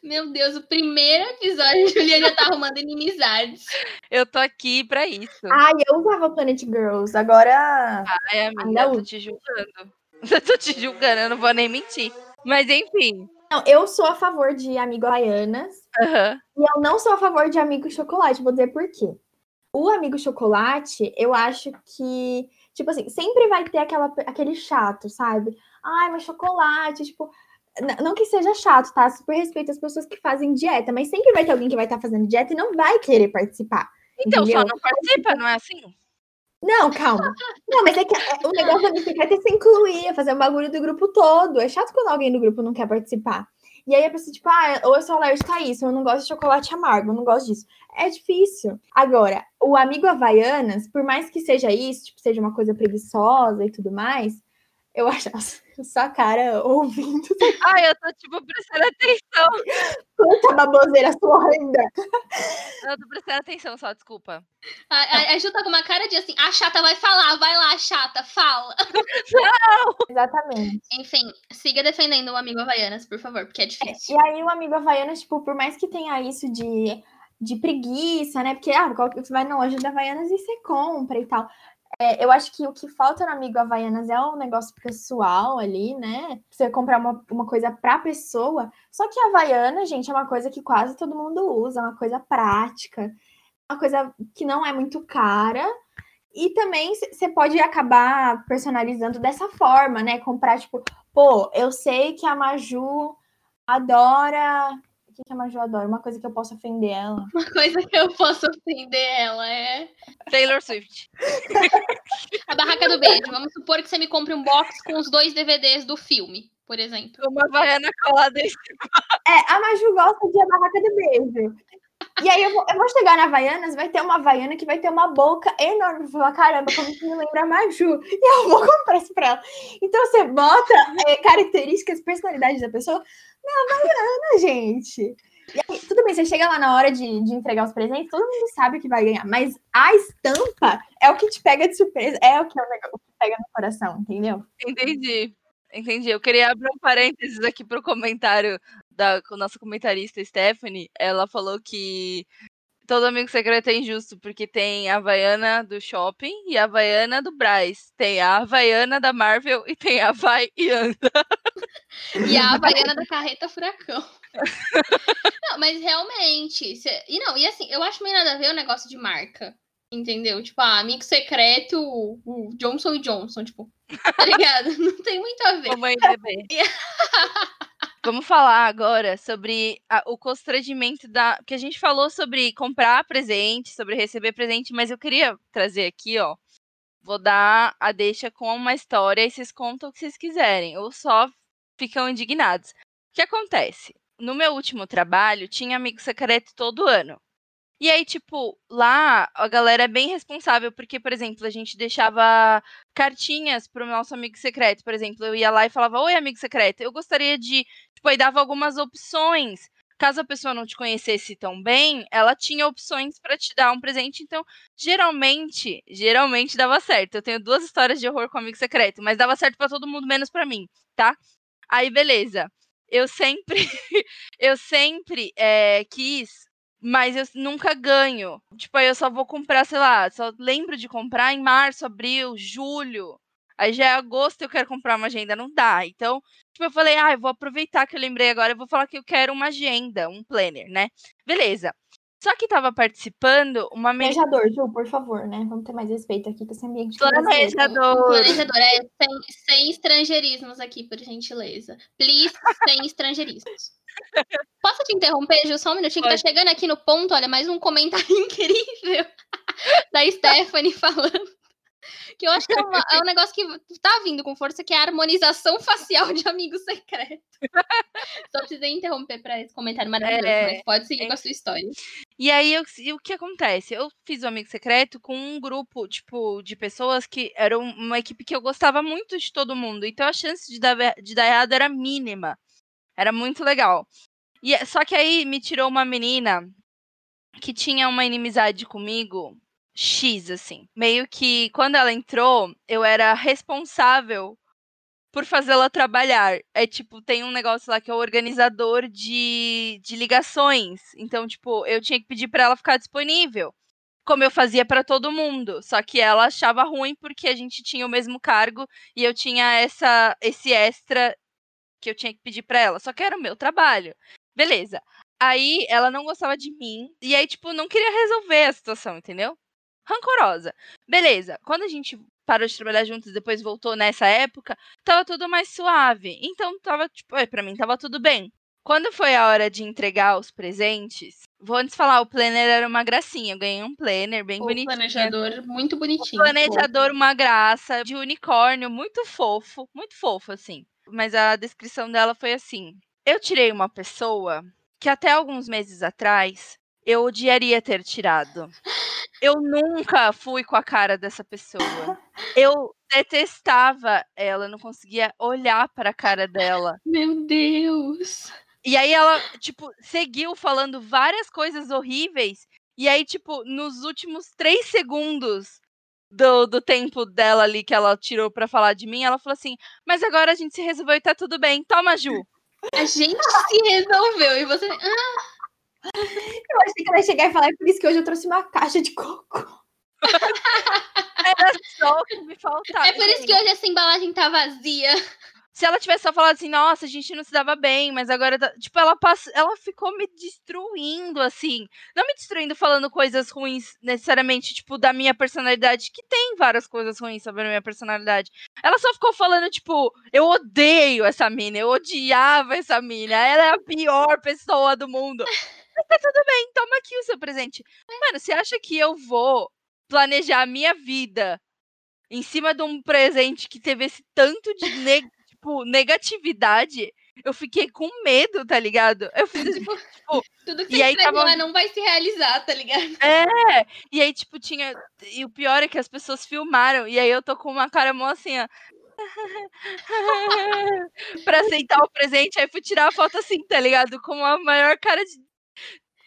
Meu Deus, o primeiro episódio, a Juliana já tá arrumando inimizades. Eu tô aqui pra isso. Ai, eu usava Planet Girls, agora. Ai, amiga, eu tô te julgando. (laughs) Eu tô te julgando, eu não vou nem mentir. Mas enfim. Não, eu sou a favor de amigo Havaianas. Uhum. E eu não sou a favor de amigo chocolate. Vou dizer por quê. O amigo chocolate, eu acho que, tipo assim, sempre vai ter aquela, aquele chato, sabe? Ai, mas chocolate, tipo. Não que seja chato, tá? Super respeito as pessoas que fazem dieta, mas sempre vai ter alguém que vai estar tá fazendo dieta e não vai querer participar. Então, entendeu? só não participa, não é assim? Não, calma. Não, mas é que o negócio da bicicleta é se incluir, é fazer um bagulho do grupo todo. É chato quando alguém do grupo não quer participar. E aí a pessoa, tipo, ah, ou eu sou alérgica a isso, eu não gosto de chocolate amargo, eu não gosto disso. É difícil. Agora, o amigo Havaianas, por mais que seja isso, tipo, seja uma coisa preguiçosa e tudo mais, eu acho sua cara ouvindo. (laughs) Ai, eu tô, tipo, prestando atenção. Quanta baboseira sua ainda. Eu tô prestando atenção só, desculpa. A, a, a Ju tá com uma cara de assim, a chata vai falar, vai lá, chata, fala. (laughs) Não! Exatamente. Enfim, siga defendendo o amigo Havaianas, por favor, porque é difícil. E aí o amigo Havaianas, tipo, por mais que tenha isso de, de preguiça, né? Porque, ah, você vai na loja da Havaianas e você compra e tal É, eu acho que o que falta no Amigo Havaianas é um negócio pessoal ali, né? Você comprar uma, uma coisa pra pessoa. Só que a Havaiana, gente, é uma coisa que quase todo mundo usa, é uma coisa prática, uma coisa que não é muito cara. E também você pode acabar personalizando dessa forma, né? Comprar, tipo, pô, eu sei que a Maju adora que, que a Maju adora? Uma coisa que eu posso ofender ela. Uma coisa que eu posso ofender ela é. Taylor Swift. (laughs) a Barraca do Beijo. Vamos supor que você me compre um box com os dois DVDs do filme, por exemplo. Uma baiana colada em É, a Maju gosta de A Barraca do Beijo. E aí eu vou, eu vou, chegar na Havaianas, vai ter uma Havaiana que vai ter uma boca enorme. Vou falar, caramba, como que me lembra a Maju? E eu vou (laughs) comprar isso pra ela. Então você bota é, características, personalidades da pessoa na Havaiana, gente. Aí, tudo bem, você chega lá na hora de, de entregar os presentes, todo mundo sabe que vai ganhar, mas a estampa é o que te pega de surpresa, é o que, é o que pega no coração, entendeu? Entendi. Entendi. Eu queria abrir um parênteses aqui para o comentário da nossa comentarista Stephanie. Ela falou que todo amigo secreto é injusto, porque tem a Havaiana do shopping e a Havaiana do Braz. Tem a Havaiana da Marvel e tem a Vai e Anda. (laughs) E a Havaiana da Carreta Furacão. (laughs) não, mas realmente. Cê... E não, e assim, eu acho meio nada a ver o negócio de marca. Entendeu? Tipo, ah, amigo secreto, o Johnson e Johnson, tipo, tá ligado? (laughs) Não tem muito a ver. Mamãe bebê. Vamos falar agora sobre a, o constrangimento da. que a gente falou sobre comprar presente, sobre receber presente, mas eu queria trazer aqui, ó. Vou dar a deixa com uma história e vocês contam o que vocês quiserem, ou só ficam indignados. O que acontece? No meu último trabalho, tinha amigo secreto todo ano. E aí, tipo, lá a galera é bem responsável, porque, por exemplo, a gente deixava cartinhas pro nosso amigo secreto. Por exemplo, eu ia lá e falava: Oi, amigo secreto, eu gostaria de. Tipo, aí dava algumas opções. Caso a pessoa não te conhecesse tão bem, ela tinha opções para te dar um presente. Então, geralmente, geralmente dava certo. Eu tenho duas histórias de horror com amigo secreto, mas dava certo para todo mundo, menos para mim, tá? Aí, beleza. Eu sempre, (laughs) eu sempre é, quis mas eu nunca ganho. Tipo, aí eu só vou comprar, sei lá, só lembro de comprar em março, abril, julho. Aí já é agosto eu quero comprar uma agenda, não dá. Então, tipo, eu falei, ah, eu vou aproveitar que eu lembrei agora, eu vou falar que eu quero uma agenda, um planner, né? Beleza. Só que tava participando uma Planejador, Ju, por favor, né? Vamos ter mais respeito aqui com esse ambiente. Planejador. Planejador, é sem, sem estrangeirismos aqui, por gentileza. Please, sem estrangeirismos. (laughs) Posso te interromper, Ju, só um minutinho? Pode. Que tá chegando aqui no ponto, olha, mais um comentário (laughs) incrível (laughs) da Stephanie falando. (laughs) Que eu acho que é, uma, é, um negócio que tá vindo com força, que é a harmonização (laughs) facial de amigo secreto. (laughs) Só precisei interromper para esse comentário maravilhoso, é, mas pode seguir é. com a sua história. E aí, eu, e o que acontece? Eu fiz o amigo secreto com um grupo, tipo, de pessoas que eram uma equipe que eu gostava muito de todo mundo. Então a chance de dar, de dar errado era mínima. Era muito legal. E, só que aí me tirou uma menina que tinha uma inimizade comigo, X, assim. Meio que quando ela entrou, eu era responsável por fazê-la trabalhar. É tipo, tem um negócio lá que é o organizador de, de ligações. Então, tipo, eu tinha que pedir para ela ficar disponível. Como eu fazia para todo mundo. Só que ela achava ruim porque a gente tinha o mesmo cargo e eu tinha essa esse extra que eu tinha que pedir para ela, só que era o meu trabalho. Beleza. Aí ela não gostava de mim e aí tipo não queria resolver a situação, entendeu? Rancorosa. Beleza. Quando a gente parou de trabalhar juntos, depois voltou nessa época, tava tudo mais suave. Então tava tipo, para mim tava tudo bem. Quando foi a hora de entregar os presentes, vou antes falar, o planner era uma gracinha. Eu ganhei um planner bem o bonitinho. planejador muito bonitinho. O planejador, fofo. uma graça, de unicórnio, muito fofo, muito fofo, assim mas a descrição dela foi assim: Eu tirei uma pessoa que até alguns meses atrás eu odiaria ter tirado. Eu nunca fui com a cara dessa pessoa. Eu detestava ela, não conseguia olhar para a cara dela. Meu Deus. E aí ela, tipo, seguiu falando várias coisas horríveis. E aí, tipo, nos últimos três segundos do, do tempo dela ali que ela tirou para falar de mim, ela falou assim: Mas agora a gente se resolveu e tá tudo bem. Toma, Ju. A gente se resolveu e você. Ah. Eu achei que ela ia chegar e falar, é por isso que hoje eu trouxe uma caixa de coco. (laughs) Era só que me faltava. É por isso que hoje essa embalagem tá vazia. Se ela tivesse só falado assim, nossa, a gente não se dava bem, mas agora, tá... tipo, ela passa, ela ficou me destruindo, assim. Não me destruindo falando coisas ruins, necessariamente, tipo, da minha personalidade, que tem várias coisas ruins sobre a minha personalidade. Ela só ficou falando, tipo, eu odeio essa mina, eu odiava essa mina, ela é a pior pessoa do mundo. Mas tá tudo bem, toma aqui o seu presente. Mano, você acha que eu vou planejar a minha vida em cima de um presente que teve esse tanto de tipo, negatividade, eu fiquei com medo, tá ligado? Eu fiz tipo, tipo Tudo que você aí tava- lá não vai se realizar, tá ligado? É, e aí, tipo, tinha. E o pior é que as pessoas filmaram, e aí eu tô com uma cara mó assim, ó. (laughs) pra aceitar o presente, aí fui tirar a foto assim, tá ligado? Com a maior cara de.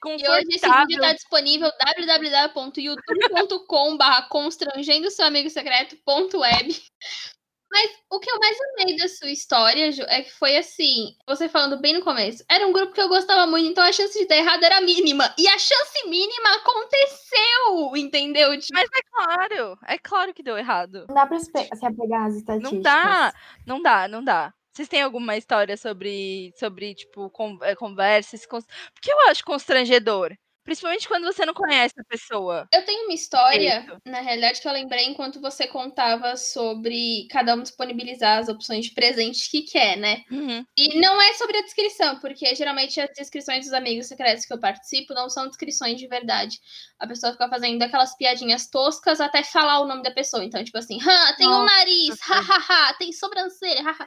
E hoje esse vídeo Confortável. tá disponível www.youtube.com constrangendo seu amigo secreto.web. Mas o que eu mais amei da sua história, Ju, é que foi assim, você falando bem no começo, era um grupo que eu gostava muito, então a chance de dar errado era mínima. E a chance mínima aconteceu, entendeu? Tipo, Mas é claro, é claro que deu errado. Não dá pra se apegar às estatísticas. Não dá, não dá, não dá. Vocês têm alguma história sobre, sobre tipo, con eh, conversas? Porque eu acho constrangedor. Principalmente quando você não conhece a pessoa. Eu tenho uma história, Direito. na realidade, que eu lembrei enquanto você contava sobre cada um disponibilizar as opções de presente que quer, né? Uhum. E não é sobre a descrição, porque geralmente as descrições dos amigos secretos que eu participo não são descrições de verdade. A pessoa fica fazendo aquelas piadinhas toscas até falar o nome da pessoa. Então, tipo assim, "Hã, tem um nariz, hahaha, tem sobrancelha, haha.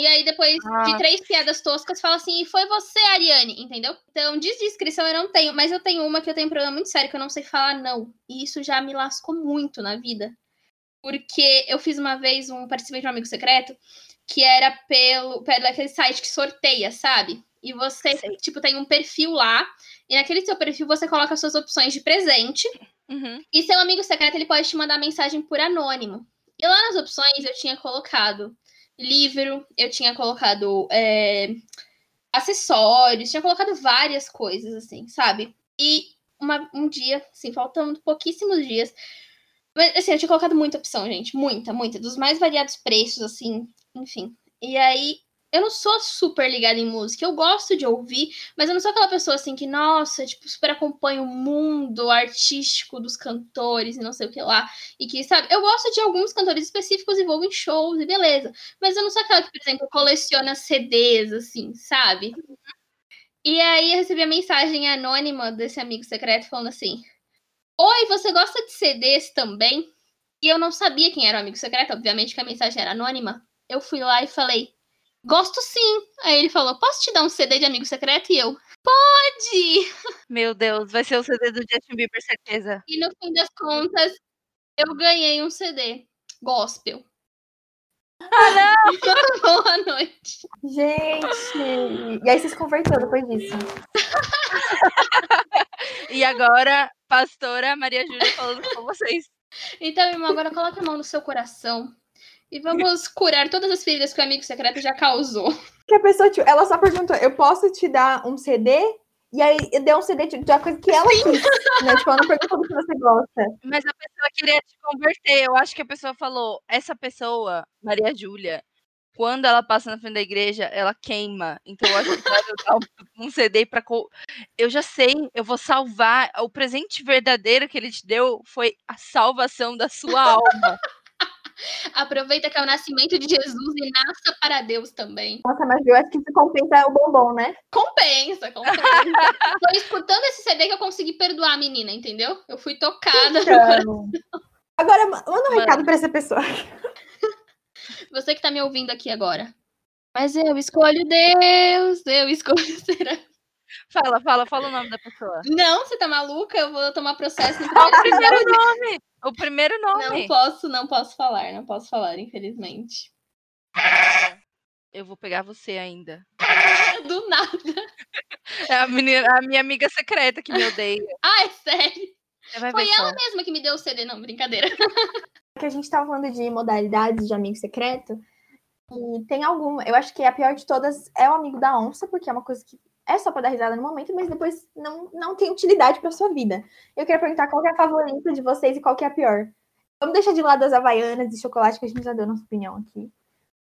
E aí, depois de Ah. três piadas toscas, fala assim, e foi você, Ariane, entendeu? Então, de descrição eu não tenho, mas eu tenho uma que eu tenho um problema muito sério, que eu não sei falar não. E isso já me lascou muito na vida. Porque eu fiz uma vez um participei de um amigo secreto que era pelo, pelo aquele site que sorteia, sabe? E você, Sei. tipo, tem um perfil lá, e naquele seu perfil você coloca as suas opções de presente, Uhum. e seu amigo secreto ele pode te mandar mensagem por anônimo. E lá nas opções eu tinha colocado livro, eu tinha colocado é, acessórios, tinha colocado várias coisas, assim, sabe? E uma- um dia, assim, faltando pouquíssimos dias. Mas, assim, eu tinha colocado muita opção, gente. Muita, muita. Dos mais variados preços, assim, enfim. E aí, eu não sou super ligada em música. Eu gosto de ouvir, mas eu não sou aquela pessoa assim que, nossa, tipo, super acompanha o mundo artístico dos cantores e não sei o que lá. E que, sabe, eu gosto de alguns cantores específicos e vou em shows e beleza. Mas eu não sou aquela que, por exemplo, coleciona CDs, assim, sabe? E aí eu recebi a mensagem anônima desse amigo secreto falando assim: Oi, você gosta de CDs também? E eu não sabia quem era o amigo secreto, obviamente que a mensagem era anônima. Eu fui lá e falei: Gosto sim. Aí ele falou: Posso te dar um CD de amigo secreto? E eu: Pode! (laughs) Meu Deus, vai ser o CD do Justin Bieber, certeza. E no fim das contas, eu ganhei um CD gospel. Ah, (laughs) Boa noite. Gente! E aí você se converteu depois disso. (laughs) E agora, pastora Maria Júlia falando com vocês. Então, irmão, agora coloque a mão no seu coração. E vamos curar todas as feridas que o amigo secreto já causou. Que a pessoa, tipo, ela só perguntou, eu posso te dar um CD? E aí deu um CD de, de uma coisa que ela quis. Né? Tipo, ela não perguntou do que você gosta. Mas a pessoa queria te converter. Eu acho que a pessoa falou: essa pessoa, Maria Júlia, quando ela passa na frente da igreja, ela queima. Então eu acho que vai dar um, um CD pra. co- Eu já sei, eu vou salvar. O presente verdadeiro que ele te deu foi a salvação da sua alma. (laughs) Aproveita que é o nascimento de Jesus e nasça para Deus também. Nossa, mas eu acho que isso compensa o bombom, né? Compensa, compensa. (laughs) Foi escutando esse CD que eu consegui perdoar a menina, entendeu? Eu fui tocada. Então, Agora, ma- manda um Mano. recado pra essa pessoa. (laughs) Você que tá me ouvindo aqui agora. Mas eu escolho Deus, eu escolho ser. Fala, fala, fala o nome da pessoa. Não, você tá maluca? Eu vou tomar processo Qual o primeiro nome? O primeiro Não nome. posso, não posso falar, não posso falar, infelizmente. Eu vou pegar você ainda. (laughs) Do nada. É a, menina, a minha amiga secreta que me odeia. (laughs) Ah, é sério? Foi ela só. mesma que me deu o CD, não, brincadeira. (laughs) que a gente tava falando de modalidades de amigo secreto. E tem alguma. Eu acho que a pior de todas é o amigo da onça, porque é uma coisa que é só pra dar risada no momento, mas depois não, não tem utilidade pra sua vida. Eu queria perguntar qual que é a favorita de vocês e qual que é a pior. Vamos deixar de lado as havaianas e chocolate, que a gente já deu nossa opinião aqui.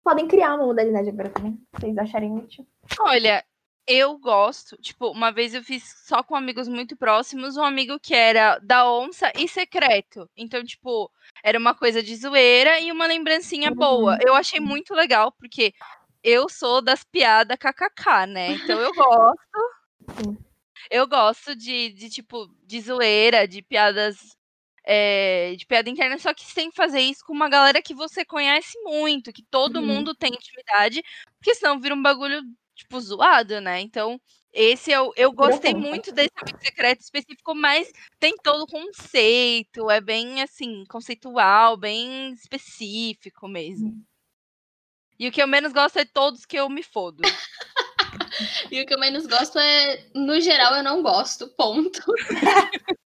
Podem criar uma modalidade agora também, se vocês acharem útil. Olha, eu gosto. Tipo, uma vez eu fiz só com amigos muito próximos, um amigo que era da onça e secreto. Então, tipo, era uma coisa de zoeira e uma lembrancinha boa. Eu achei muito legal, porque eu sou das piadas kkk, né? Então eu gosto. (laughs) Eu gosto de, de tipo, de zoeira, de piadas é, de piada interna, só que sem fazer isso com uma galera que você conhece muito, que todo Uhum. mundo tem intimidade, porque senão vira um bagulho, tipo, zoado, né? Então, esse eu, eu gostei muito desse amigo secreto específico, mas tem todo o conceito, é bem, assim, conceitual, bem específico mesmo. E o que eu menos gosto é todos que eu me fodo. (laughs) E o que eu menos gosto é, no geral, eu não gosto. Ponto. (laughs)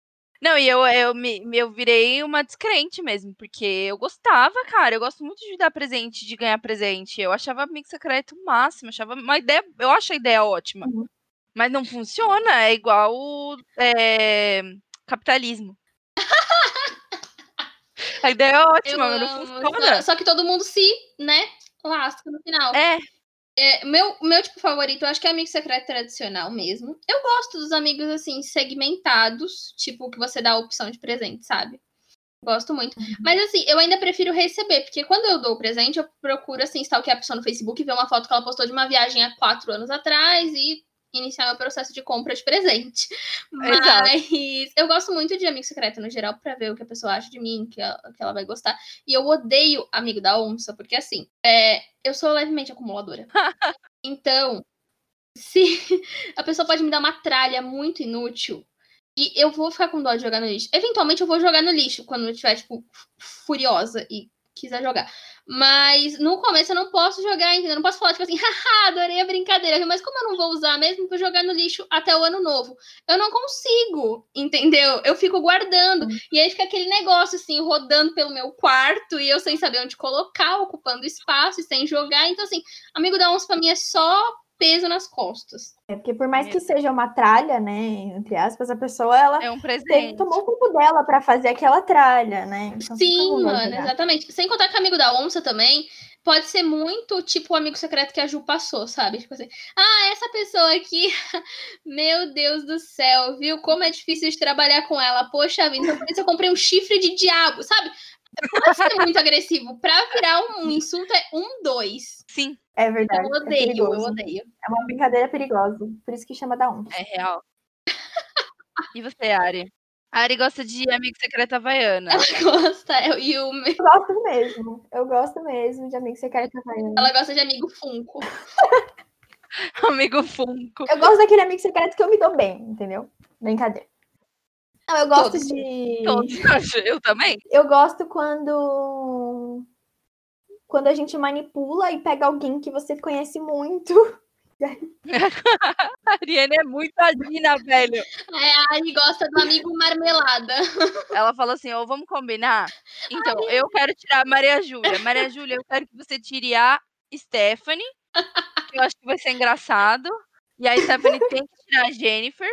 Não, e eu, eu, me, eu virei uma descrente mesmo, porque eu gostava, cara. Eu gosto muito de dar presente, de ganhar presente. Eu achava amigo secreto o máximo, achava uma ideia. Eu acho a ideia ótima. Uhum. Mas não funciona, é igual é, capitalismo. (laughs) a ideia é ótima, mas não funciona. Só que todo mundo se, né, lasca no final. É, É, meu, meu tipo favorito, eu acho que é amigo secreto tradicional mesmo. Eu gosto dos amigos, assim, segmentados, tipo, que você dá a opção de presente, sabe? Gosto muito. Mas, assim, eu ainda prefiro receber, porque quando eu dou o presente, eu procuro, assim, stalkear a pessoa no Facebook, ver uma foto que ela postou de uma viagem há quatro anos atrás e iniciar meu processo de compra de presente. (laughs) Exato. Mas eu gosto muito de amigo secreto no geral, pra ver o que a pessoa acha de mim, que ela, que ela vai gostar. E eu odeio amigo da onça, porque assim, é, eu sou levemente acumuladora. (laughs) então, se (laughs) a pessoa pode me dar uma tralha muito inútil e eu vou ficar com dó de jogar no lixo. Eventualmente eu vou jogar no lixo quando eu estiver, tipo, furiosa e quiser jogar. Mas no começo eu não posso jogar, entendeu? Eu não posso falar, tipo assim, (laughs) haha, adorei a brincadeira. Mas como eu não vou usar mesmo, vou jogar no lixo até o ano novo. Eu não consigo, entendeu? Eu fico guardando. E aí fica aquele negócio, assim, rodando pelo meu quarto e eu sem saber onde colocar, ocupando espaço e sem jogar. Então, assim, amigo da onça pra mim é só peso nas costas. É porque por mais que seja uma tralha, né, entre aspas, a pessoa, ela é um presente. tomou o tempo dela pra fazer aquela tralha, né? Então Sim, mano, jogar. exatamente. Sem contar que amigo da onça também pode ser muito tipo o amigo secreto que a Ju passou, sabe? Tipo assim, ah, essa pessoa aqui, (laughs) meu Deus do céu, viu? Como é difícil de trabalhar com ela. Poxa vida, então por isso eu comprei um chifre de diabo, sabe? Pode ser muito agressivo. Pra virar um insulto é um, dois. Sim, É verdade. Eu é odeio, eu perigoso. odeio. É uma brincadeira perigosa. Por isso que chama da onça. é real. E você, Ari? A Ari gosta de amigo secreto havaiana. Ela gosta, é, e o meu- Eu gosto mesmo. Eu gosto mesmo de amigo secreto havaiano. ela gosta de amigo Funko. (laughs) amigo Funko. Eu gosto daquele amigo secreto que eu me dou bem, entendeu? Brincadeira. Não, eu gosto Todos. de. Todos, (laughs) eu também. Eu gosto quando. Quando a gente manipula e pega alguém que você conhece muito. (laughs) A Ariane é muito adina, velho. É, a Ari gosta do amigo marmelada. (laughs) Ela falou assim: ó, vamos combinar? Então, eu quero tirar a Maria Júlia. Maria Júlia, eu quero que você tire a Stephanie, que eu acho que vai ser engraçado. E a Stephanie tem que tirar a Jennifer,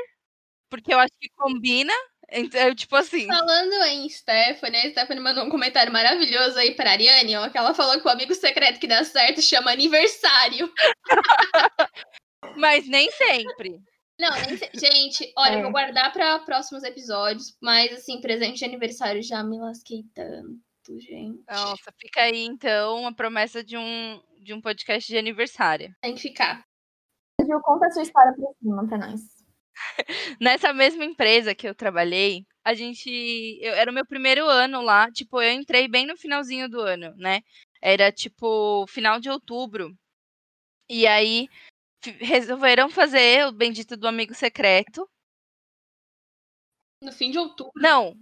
porque eu acho que combina. Então, eu, tipo assim. Falando em Stephanie, a Stephanie mandou um comentário maravilhoso aí pra Ariane, ó, que ela falou que o amigo secreto que dá certo chama aniversário. (laughs) Mas nem sempre. Não, nem sei. Gente, olha, eu É. vou guardar pra próximos episódios, mas assim, presente de aniversário já me lasquei tanto, gente. Nossa, fica aí então a promessa de um, de um podcast de aniversário. Tem que ficar. Gil, conta a sua história pra cima pra nós. (laughs) Nessa mesma empresa que eu trabalhei, a gente. Eu, era o meu primeiro ano lá. Tipo, eu entrei bem no finalzinho do ano, né? Era tipo final de outubro. E aí resolveram fazer o bendito do amigo secreto. No fim de outubro. Não,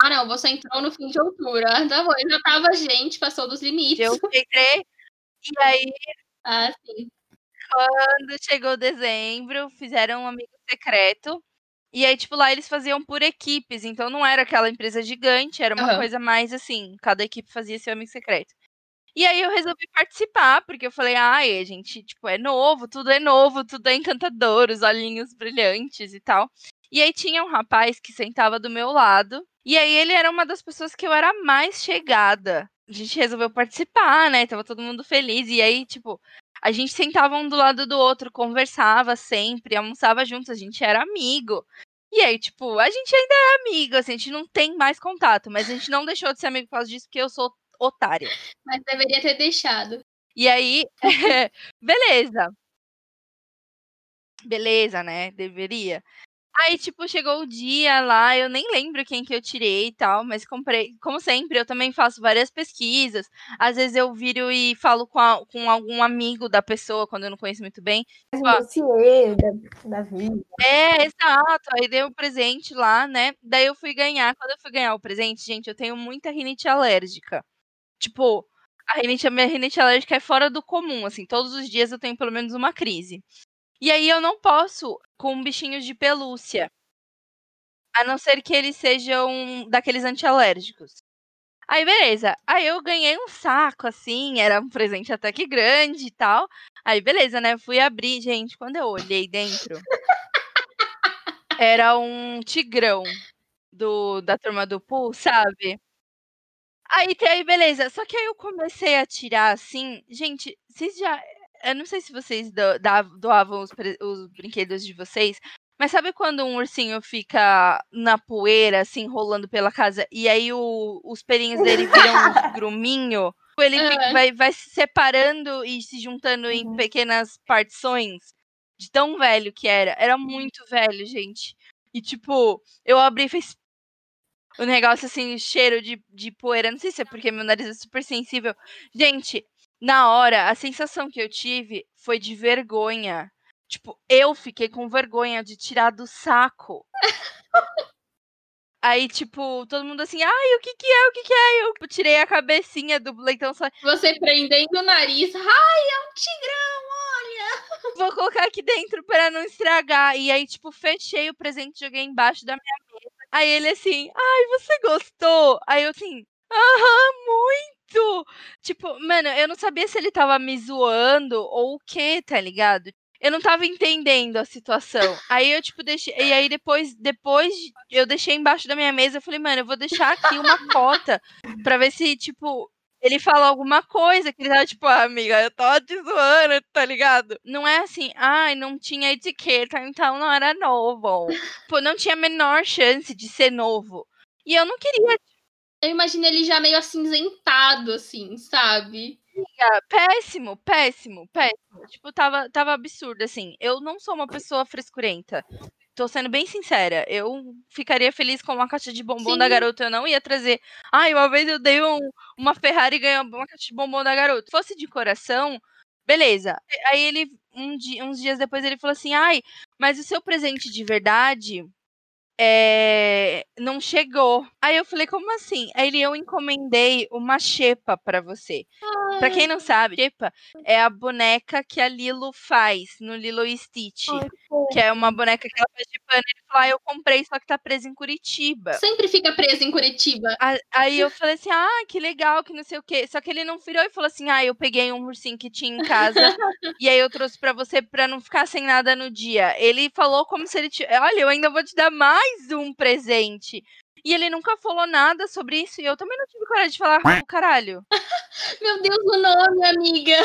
Ah, não, você entrou no fim de outubro. Ah, tá bom, já tava, gente, passou dos limites. eu entrei. E aí, Ah, sim. Quando chegou dezembro, fizeram um amigo secreto. E aí, tipo, lá eles faziam por equipes. Então não era aquela empresa gigante, era uma Aham. coisa mais assim, cada equipe fazia seu amigo secreto. E aí eu resolvi participar, porque eu falei, ai, a gente, tipo, é novo, tudo é novo, tudo é encantador, os olhinhos brilhantes e tal. E aí tinha um rapaz que sentava do meu lado, E aí ele era uma das pessoas que eu era mais chegada. A gente resolveu participar, né? Tava todo mundo feliz. E aí, tipo, a gente sentava um do lado do outro, conversava sempre, almoçava juntos, a gente era amigo. E aí, tipo, a gente ainda é amigo, assim, a gente não tem mais contato, mas a gente não deixou de ser amigo por causa disso, porque eu sou otária. Mas deveria ter deixado. E aí, (laughs) beleza. Beleza, né? Deveria. Aí, tipo, chegou o dia lá, eu nem lembro quem que eu tirei e tal, mas comprei, como sempre, eu também faço várias pesquisas. Às vezes eu viro e falo com, a, com algum amigo da pessoa, quando eu não conheço muito bem. Dossiê da, da vida. É, exato. Aí dei o um presente lá, né? Daí eu fui ganhar. Quando eu fui ganhar o presente, gente, eu tenho muita rinite alérgica. Tipo, a rinite, a minha rinite alérgica é fora do comum, assim, todos os dias eu tenho pelo menos uma crise. E aí eu não posso com bichinhos de pelúcia. A não ser que eles sejam daqueles antialérgicos. Aí, beleza. Aí eu ganhei um saco, assim, era um presente até que grande e tal. Aí, beleza, né? Fui abrir, gente, quando eu olhei dentro, era um tigrão do, da turma do pool, sabe? Aí, aí, beleza. Só que aí eu comecei a tirar assim. Gente, vocês já eu não sei se vocês do, da, doavam os, os brinquedos de vocês, mas sabe quando um ursinho fica na poeira, assim, rolando pela casa, e aí o, os pelinhos dele (laughs) viram um gruminho? Ele uhum. fica, vai, vai se separando e se juntando uhum. em pequenas partições de tão velho que era. Era muito velho, gente. E, tipo, eu abri e fez o negócio assim, cheiro de, de poeira. Não sei se é porque meu nariz é super sensível. Gente, na hora, a sensação que eu tive foi de vergonha. Tipo, eu fiquei com vergonha de tirar do saco. Aí, tipo, todo mundo assim, ai, o que que é, o que que é? Eu tirei a cabecinha do leitão só. Você prendendo o nariz, ai, é um tigrão, olha! (laughs) Vou colocar aqui dentro para não estragar. E aí, tipo, fechei o presente, joguei embaixo da minha mesa. Aí ele assim, ai, você gostou? Aí eu assim, aham, muito! Tipo, mano, eu não sabia se ele tava me zoando ou o que, tá ligado? Eu não tava entendendo a situação. Aí eu, tipo, deixei. E aí depois, depois eu deixei embaixo da minha mesa. Eu falei, mano, eu vou deixar aqui uma cota pra ver se, tipo, ele fala alguma coisa que ele tá tipo, ah, amiga, eu tô te zoando, tá ligado? Não é assim, ai, não tinha etiqueta, então não era novo. Pô, não tinha a menor chance de ser novo. E eu não queria, eu imagino ele já meio acinzentado, assim, sabe? Péssimo, péssimo, péssimo. Tipo, tava, tava absurdo, assim. Eu não sou uma pessoa frescurenta. Tô sendo bem sincera. Eu ficaria feliz com uma caixa de bombom Sim. da garota. Eu não ia trazer. Ai, uma vez eu dei um, uma Ferrari e ganhei uma caixa de bombom da garota. Se fosse de coração, beleza. Aí ele, um dia, uns dias depois, ele falou assim: ai, mas o seu presente de verdade é, não chegou. Aí eu falei, como assim? Aí ele, eu encomendei uma xepa para você. Para quem não sabe, xepa é a boneca que a Lilo faz no Lilo e Stitch. Ai, que é uma boneca que ela faz de pano. Ele falou, ah, eu comprei, só que tá presa em Curitiba. Sempre fica presa em Curitiba. Aí eu falei assim, ah, que legal, que não sei o quê. Só que ele não virou e falou assim, ah, eu peguei um ursinho que tinha em casa (laughs) e aí eu trouxe para você para não ficar sem nada no dia. Ele falou como se ele... T... Olha, eu ainda vou te dar mais um presente. E ele nunca falou nada sobre isso. E eu também não tive coragem de falar, oh, caralho. (laughs) Meu Deus, o nome, amiga.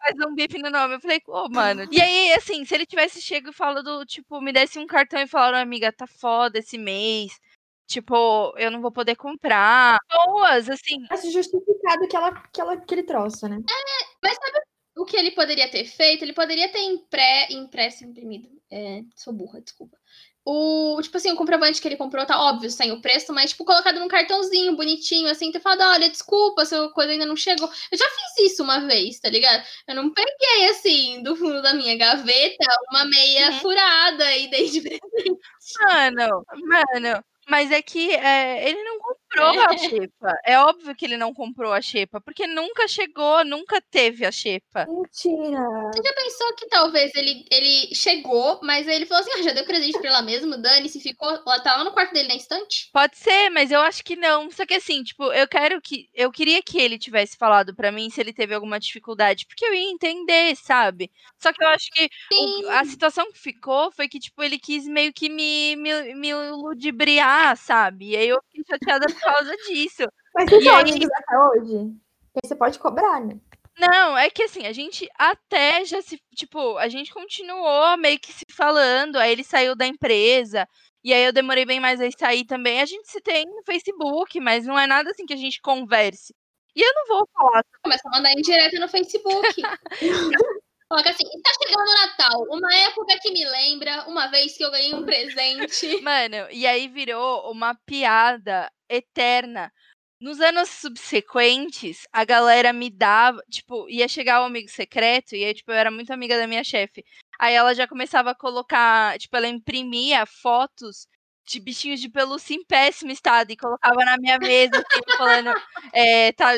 Faz um bip no nome. Eu falei, ô, oh, (laughs) mano. E aí, assim, se ele tivesse chego e falado, tipo, me desse um cartão e falaram, amiga, tá foda esse mês. Tipo, eu não vou poder comprar. Boas, assim. Acho justificado que, ela, que ela, aquele troço, né? É, mas sabe o que ele poderia ter feito? Ele poderia ter impré, impresso, imprimido. É, sou burra, desculpa o, tipo assim, o comprovante que ele comprou tá óbvio, sem o preço, mas, tipo, colocado num cartãozinho bonitinho, assim, ter falado, olha, desculpa, sua coisa ainda não chegou. Eu já fiz isso uma vez, tá ligado? Eu não peguei, assim, do fundo da minha gaveta, uma meia uhum. furada e dei de presente. Mano, mano, mas é que é, ele não comprou a xepa. É óbvio que ele não comprou a xepa, porque nunca chegou, nunca teve a xepa. Mentira. Você já pensou que talvez ele, ele chegou, mas aí ele falou assim: ah, já deu presente pra ela mesmo, dane-se, ficou. Ela tá lá no quarto dele na estante? Pode ser, mas eu acho que não. Só que assim, tipo, eu quero que. Eu queria que ele tivesse falado pra mim se ele teve alguma dificuldade, porque eu ia entender, sabe? Só que eu acho que o- a situação que ficou foi que, tipo, ele quis meio que me, me, me ludibriar, sabe? E aí eu fiquei chateada causa disso. Mas vocês E são aí- amigos até hoje? Porque você pode cobrar, né? Não, é que assim, a gente até já se. Tipo, a gente continuou meio que se falando, aí ele saiu da empresa. E aí eu demorei bem mais a sair também. A gente se tem no Facebook, mas não é nada assim que a gente converse. E eu não vou falar. Começa a mandar indireta no Facebook. (laughs) Coloca assim: está chegando o Natal, uma época que me lembra uma vez que eu ganhei um presente. (laughs) Mano, e aí virou uma piada eterna. Nos anos subsequentes, a galera me dava, tipo, ia chegar o amigo secreto, e aí, tipo, eu era muito amiga da minha chefe. Aí ela já começava a colocar, tipo, ela imprimia fotos de bichinhos de pelúcia em péssimo estado e colocava na minha mesa, assim, falando, é, tá,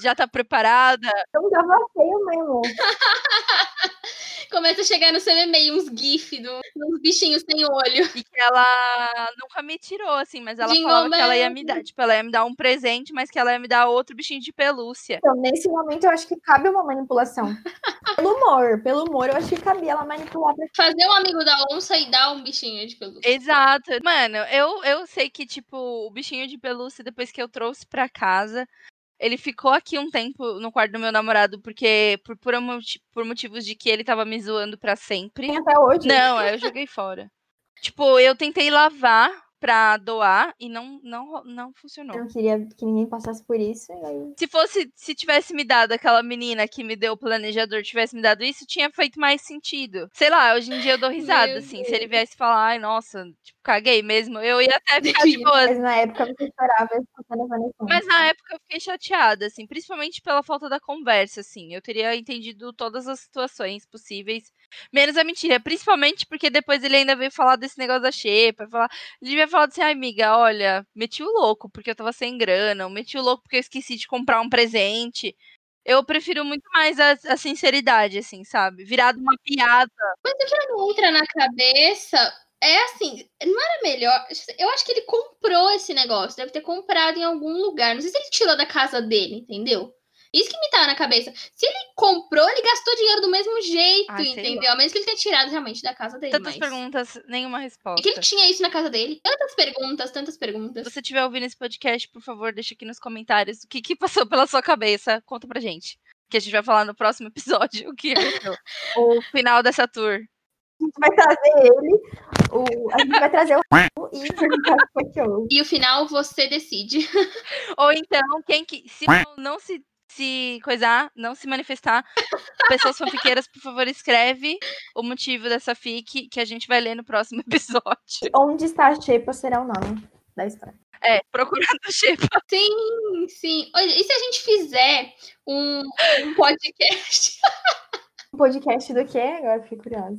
já tá preparada? Então tava feio mesmo. (laughs) Começa a chegar no seu e-mail uns GIF do, dos bichinhos sem olho. E que ela nunca me tirou, assim, mas ela Jingle falava que ela ia me dar, tipo, ela ia me dar um presente, mas que ela ia me dar outro bichinho de pelúcia. Então, nesse momento, eu acho que cabe uma manipulação. (laughs) Pelo humor, pelo humor, eu acho que cabia ela manipular pra Fazer um amigo da onça e dar um bichinho de pelúcia. Exato. Mano, eu, eu sei que, tipo, o bichinho de pelúcia, depois que eu trouxe pra casa, ele ficou aqui um tempo no quarto do meu namorado, porque por, por, um por motivos de que ele tava me zoando pra sempre. Tem até hoje. Não, aí eu joguei fora. Tipo, eu tentei lavar pra doar e não, não, não funcionou. Eu não queria que ninguém passasse por isso. Aí... Se fosse, se tivesse me dado aquela menina que me deu o planejador, tivesse me dado isso, tinha feito mais sentido. Sei lá, hoje em dia eu dou risada, Meu assim. Se ele viesse falar, ai, nossa, tipo, caguei mesmo, eu ia até (laughs) ficar de Sim. boa. Mas na época você chorava escutando Vanessa. Mas na época eu fiquei chateada, assim, principalmente pela falta da conversa, assim. Eu teria entendido todas as situações possíveis, menos a mentira. Principalmente porque depois ele ainda veio falar desse negócio da xepa, falar, ele devia falar assim, ai, amiga, olha, meti o louco porque eu tava sem grana, ou meti o louco porque eu esqueci de comprar um presente. Eu prefiro muito mais a, a sinceridade, assim, sabe? Virado uma piada. não entra na cabeça. É assim, não era melhor. Eu acho que ele comprou esse negócio. Deve ter comprado em algum lugar. Não sei se ele tirou da casa dele, entendeu? Isso que me tá na cabeça. Se ele comprou, ele gastou dinheiro do mesmo jeito, Ah, entendeu? A menos que ele tenha tirado realmente da casa dele. Tantas mas... perguntas, nenhuma É resposta. que ele tinha isso na casa dele. Tantas perguntas, tantas perguntas. Se você estiver ouvindo esse podcast, por favor, deixa aqui nos comentários o que, que passou pela sua cabeça. Conta pra gente. Que a gente vai falar no próximo episódio o que (laughs) aconteceu. o final dessa tour. A gente vai trazer ele, o... a gente vai trazer o (laughs) e perguntar o que foi que houve. E o final você decide. (laughs) Ou então, quem que. Se não, não se, se coisar, não se manifestar, pessoas fanfiqueiras, por favor, escreve o motivo dessa fic que a gente vai ler no próximo (laughs) episódio. Onde está a Xepa será o nome da história. É, procurando Xepa. Sim, sim. Olha, e se a gente fizer um, um podcast? Um podcast do quê? Agora fiquei curiosa.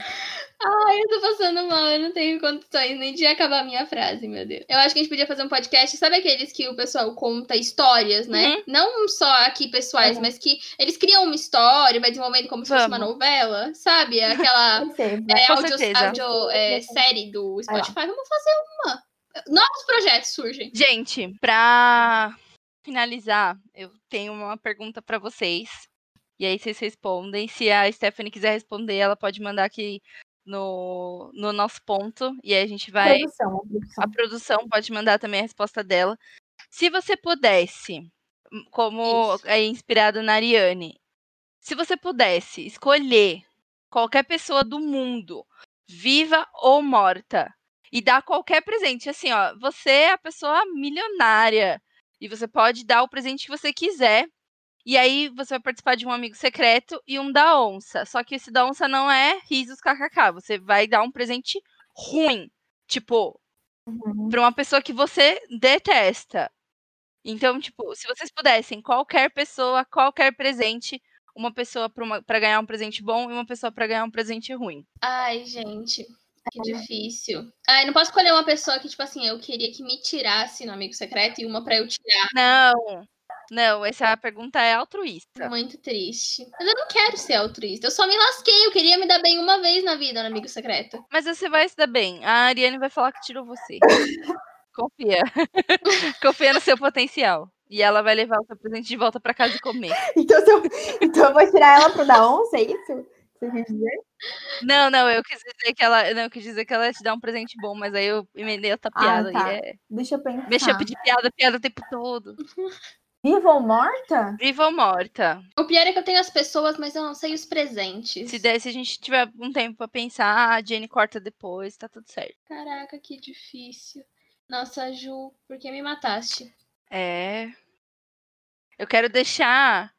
Ai, eu tô passando mal, eu não tenho condições nem de acabar a minha frase, meu Deus. Eu acho que a gente podia fazer um podcast, sabe aqueles que o pessoal conta histórias, né? Uhum. Não só aqui pessoais, Uhum. mas que eles criam uma história, vai desenvolvendo como se fosse uma Vamos. novela, sabe? Aquela (laughs) Pode ser. é, audio, audio, é, série do Spotify. Vamos fazer uma. Novos projetos surgem. Gente, pra finalizar, eu tenho uma pergunta pra vocês. E aí vocês respondem. Se a Stephanie quiser responder, ela pode mandar aqui no, no nosso ponto. E aí a gente vai. Produção, a produção. A produção pode mandar também a resposta dela. Se você pudesse, hum, como Isso. é inspirado na Ariane, se você pudesse escolher qualquer pessoa do mundo, viva ou morta, e dar qualquer presente, assim, ó, você é a pessoa milionária e você pode dar o presente que você quiser. E aí você vai participar de um amigo secreto e um da onça. Só que esse da onça não é risos kkk. Você vai dar um presente ruim. Tipo, Uhum. pra uma pessoa que você detesta. Então, tipo, se vocês pudessem, qualquer pessoa, qualquer presente, uma pessoa pra ganhar um presente bom e uma pessoa pra ganhar um presente ruim. Ai, gente. Que difícil. Ai, não posso escolher uma pessoa que, tipo assim, eu queria que me tirasse no amigo secreto e uma pra eu tirar. Não, não, essa pergunta é altruísta. Muito triste. Mas eu não quero ser altruísta. Eu só me lasquei. Eu queria me dar bem uma vez na vida no amigo secreto. Mas você vai se dar bem. A Ariane vai falar que tirou você. (laughs) Confia. (laughs) Confia no seu potencial. E ela vai levar o seu presente de volta pra casa e comer. Então, se eu, então eu vou tirar ela pro da onça, é isso? Você quer dizer? Não, não, eu quis dizer que ela. Não, eu quis dizer que ela ia te dar um presente bom, mas aí eu emendei outra Ah, piada. tá. E é... Deixa eu pensar. Deixa eu pedir piada, piada o tempo todo. (laughs) Viva ou morta? Viva ou morta? O pior é que eu tenho as pessoas, mas eu não sei os presentes. Se, der, se a gente tiver um tempo pra pensar, a Jenny corta depois, tá tudo certo. Caraca, que difícil. Nossa, Ju, por que me mataste? É. Eu quero deixar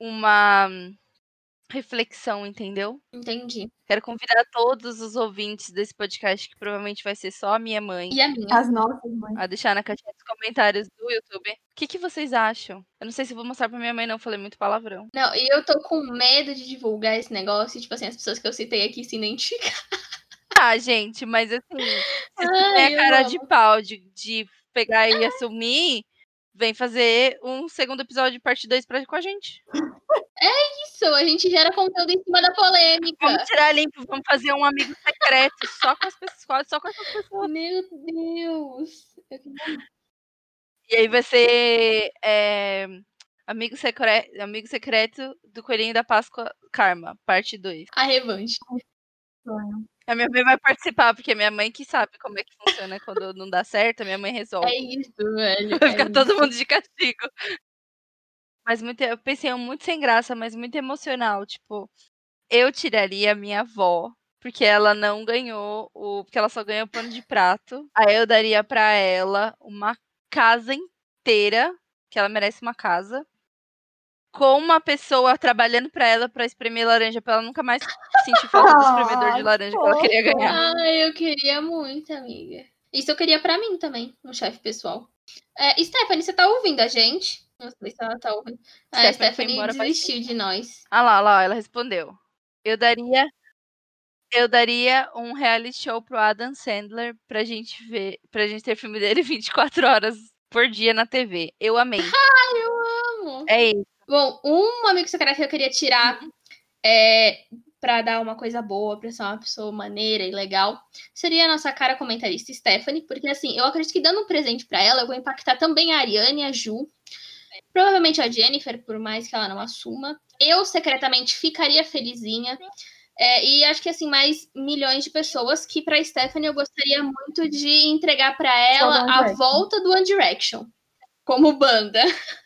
uma reflexão, entendeu? Entendi. Quero convidar todos os ouvintes desse podcast, que provavelmente vai ser só a minha mãe, E a minha? As nossas mães. a deixar na caixinha dos comentários do YouTube. O que, que vocês acham? Eu não sei se eu vou mostrar pra minha mãe, não. Falei muito palavrão. Não, e eu tô com medo de divulgar esse negócio e, tipo assim, as pessoas que eu citei aqui se identificam. (laughs) Ah, gente, mas assim, se Ai, eu cara amo. de pau de, de pegar e assumir, vem fazer um segundo episódio de parte 2 pra, com a gente. Isso, a gente gera conteúdo em cima da polêmica. Vamos tirar limpo, vamos fazer um amigo secreto só com as pessoas, só com essas pessoas. Meu Deus. E aí vai ser é, amigo, secre... amigo secreto do Coelhinho da Páscoa Karma, parte 2. A revanche. A minha mãe vai participar, porque é minha mãe que sabe como é que funciona quando não dá certo, a minha mãe resolve. É isso, velho. Vai é ficar todo isso. mundo de castigo. Mas muito, eu pensei muito sem graça, mas muito emocional. Tipo, eu tiraria a minha avó, porque ela não ganhou o. Porque ela só ganhou pano de prato. Aí eu daria pra ela uma casa inteira, que ela merece uma casa. Com uma pessoa trabalhando pra ela pra espremer laranja, pra ela nunca mais sentir falta do espremedor de laranja que ela queria ganhar. Ai, eu queria muito, amiga. Isso eu queria pra mim também, um chefe pessoal. É, Stephanie, você tá ouvindo a gente? Não sei se ela tá ouvindo. Ah, a Stephanie foi Stephanie desistiu de nós. Ah lá, lá, ela respondeu. Eu daria eu daria um reality show pro Adam Sandler pra gente ver, pra gente ter filme dele (laughs) 24 horas por dia na TV. Eu amei. (laughs) Amo. É isso. Bom, um amigo secreto que eu queria tirar é, pra dar uma coisa boa, pra ser uma pessoa maneira e legal, seria a nossa cara comentarista Stephanie, porque assim, eu acredito que dando um presente pra ela, eu vou impactar também a Ariane e a Ju, provavelmente a Jennifer, por mais que ela não assuma. Eu secretamente ficaria felizinha. É, e acho que assim, mais milhões de pessoas que pra Stephanie eu gostaria muito de entregar pra ela a volta do One Direction. Como banda. (laughs)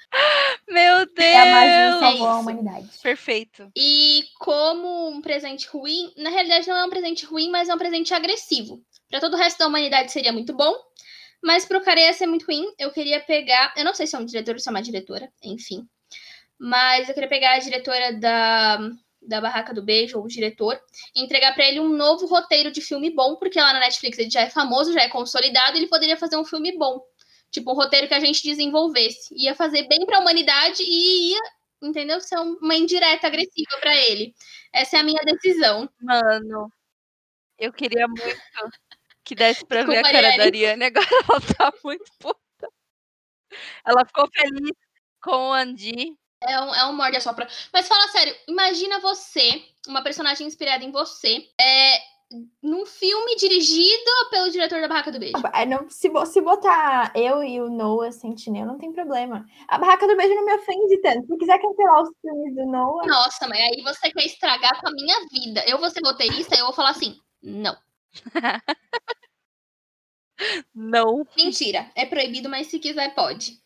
Meu Deus! É a magia que é salvou a humanidade. Perfeito. E como um presente ruim, na realidade não é um presente ruim, mas é um presente agressivo. Para todo o resto da humanidade seria muito bom, mas pro cara ia ser muito ruim. Eu queria pegar, eu não sei se é um diretor ou se é uma diretora, enfim. Mas eu queria pegar a diretora da, da Barraca do Beijo, ou o diretor, e entregar para ele um novo roteiro de filme bom, porque lá na Netflix ele já é famoso, já é consolidado, ele poderia fazer um filme bom. Tipo, um roteiro que a gente desenvolvesse. Ia fazer bem pra humanidade e ia entendeu? Ser um- uma indireta agressiva pra ele. Essa é a minha decisão. Mano, eu queria muito que desse pra ver a cara da Ariane. Ariane. Agora ela tá muito puta. Ela ficou feliz com o Andy. É um, é um morde a sopra. Mas fala sério, imagina você, uma personagem inspirada em você, é, num filme dirigido pelo diretor da Barraca do Beijo. É, não- se, bo- se botar eu e o Noah Sentinel, não tem problema. A Barraca do Beijo não me ofende tanto. Se quiser cancelar os filmes do Noah, Nossa, mas aí você quer estragar com a minha vida. Eu vou ser roteirista e eu vou falar assim: não. (laughs) Não. Mentira. É proibido, mas se quiser, pode.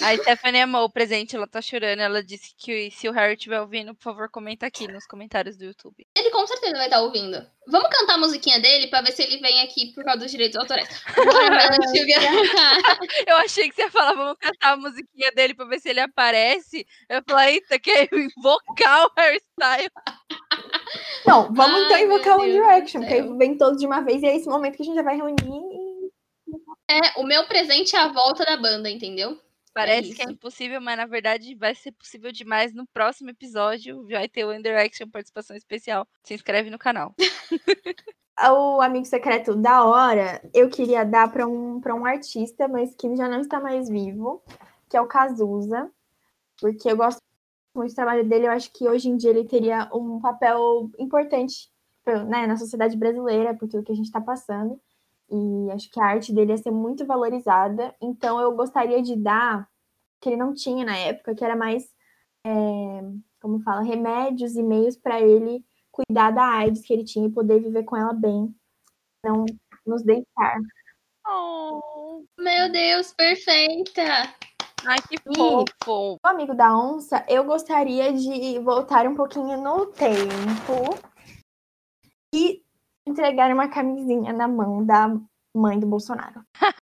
A Stephanie amou o presente, ela tá chorando. Ela disse que se o Harry estiver ouvindo, por favor, comenta aqui nos comentários do YouTube. Ele com certeza vai estar ouvindo. Vamos cantar a musiquinha dele pra ver se ele vem aqui por causa dos direitos autorais. (laughs) Eu achei que você ia falar, vamos cantar a musiquinha dele pra ver se ele aparece. Eu falei, eita, quer invocar o Harry Styles. (laughs) não, vamos então Ai, meu invocar do Direction, porque vem todos de uma vez e é esse momento que a gente já vai reunir. e- É, o meu presente é a volta da banda, entendeu? Parece que é impossível, mas na verdade vai ser possível demais. No próximo episódio vai ter o One Direction participação especial. Se inscreve no canal. (laughs) o amigo secreto da hora, eu queria dar para um, pra um artista, mas que já não está mais vivo, que é o Cazuza, porque eu gosto muito do trabalho dele, eu acho que hoje em dia ele teria um papel importante né, na sociedade brasileira, por tudo que a gente está passando, e acho que a arte dele ia ser muito valorizada, então eu gostaria de dar, que ele não tinha na época, que era mais, é, como fala, remédios e meios para ele cuidar da AIDS que ele tinha e poder viver com ela bem, não nos deixar. Oh, meu Deus, perfeita! Ai, que fofo! O amigo da onça, eu gostaria de voltar um pouquinho no tempo e entregar uma camisinha na mão da mãe do Bolsonaro. (laughs)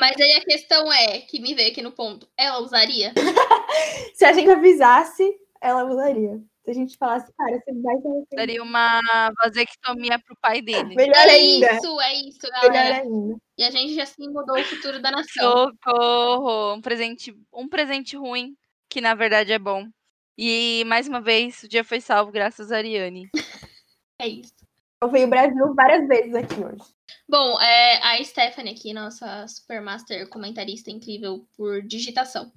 Mas aí a questão é, que me veio aqui no ponto, ela usaria? (laughs) Se a gente avisasse, ela usaria. Se a gente falasse, cara, você vai ter. Daria uma vasectomia pro pai dele. Melhor é ainda. isso, é isso, galera. Melhor ainda. E a gente já assim mudou o futuro da nação. Socorro! Um presente, um presente ruim, que na verdade é bom. E mais uma vez, o dia foi salvo graças a Ariane. (laughs) É isso. Eu fui o Brasil várias vezes aqui hoje. Bom, é, a Stephanie aqui, nossa Supermaster comentarista incrível por digitação.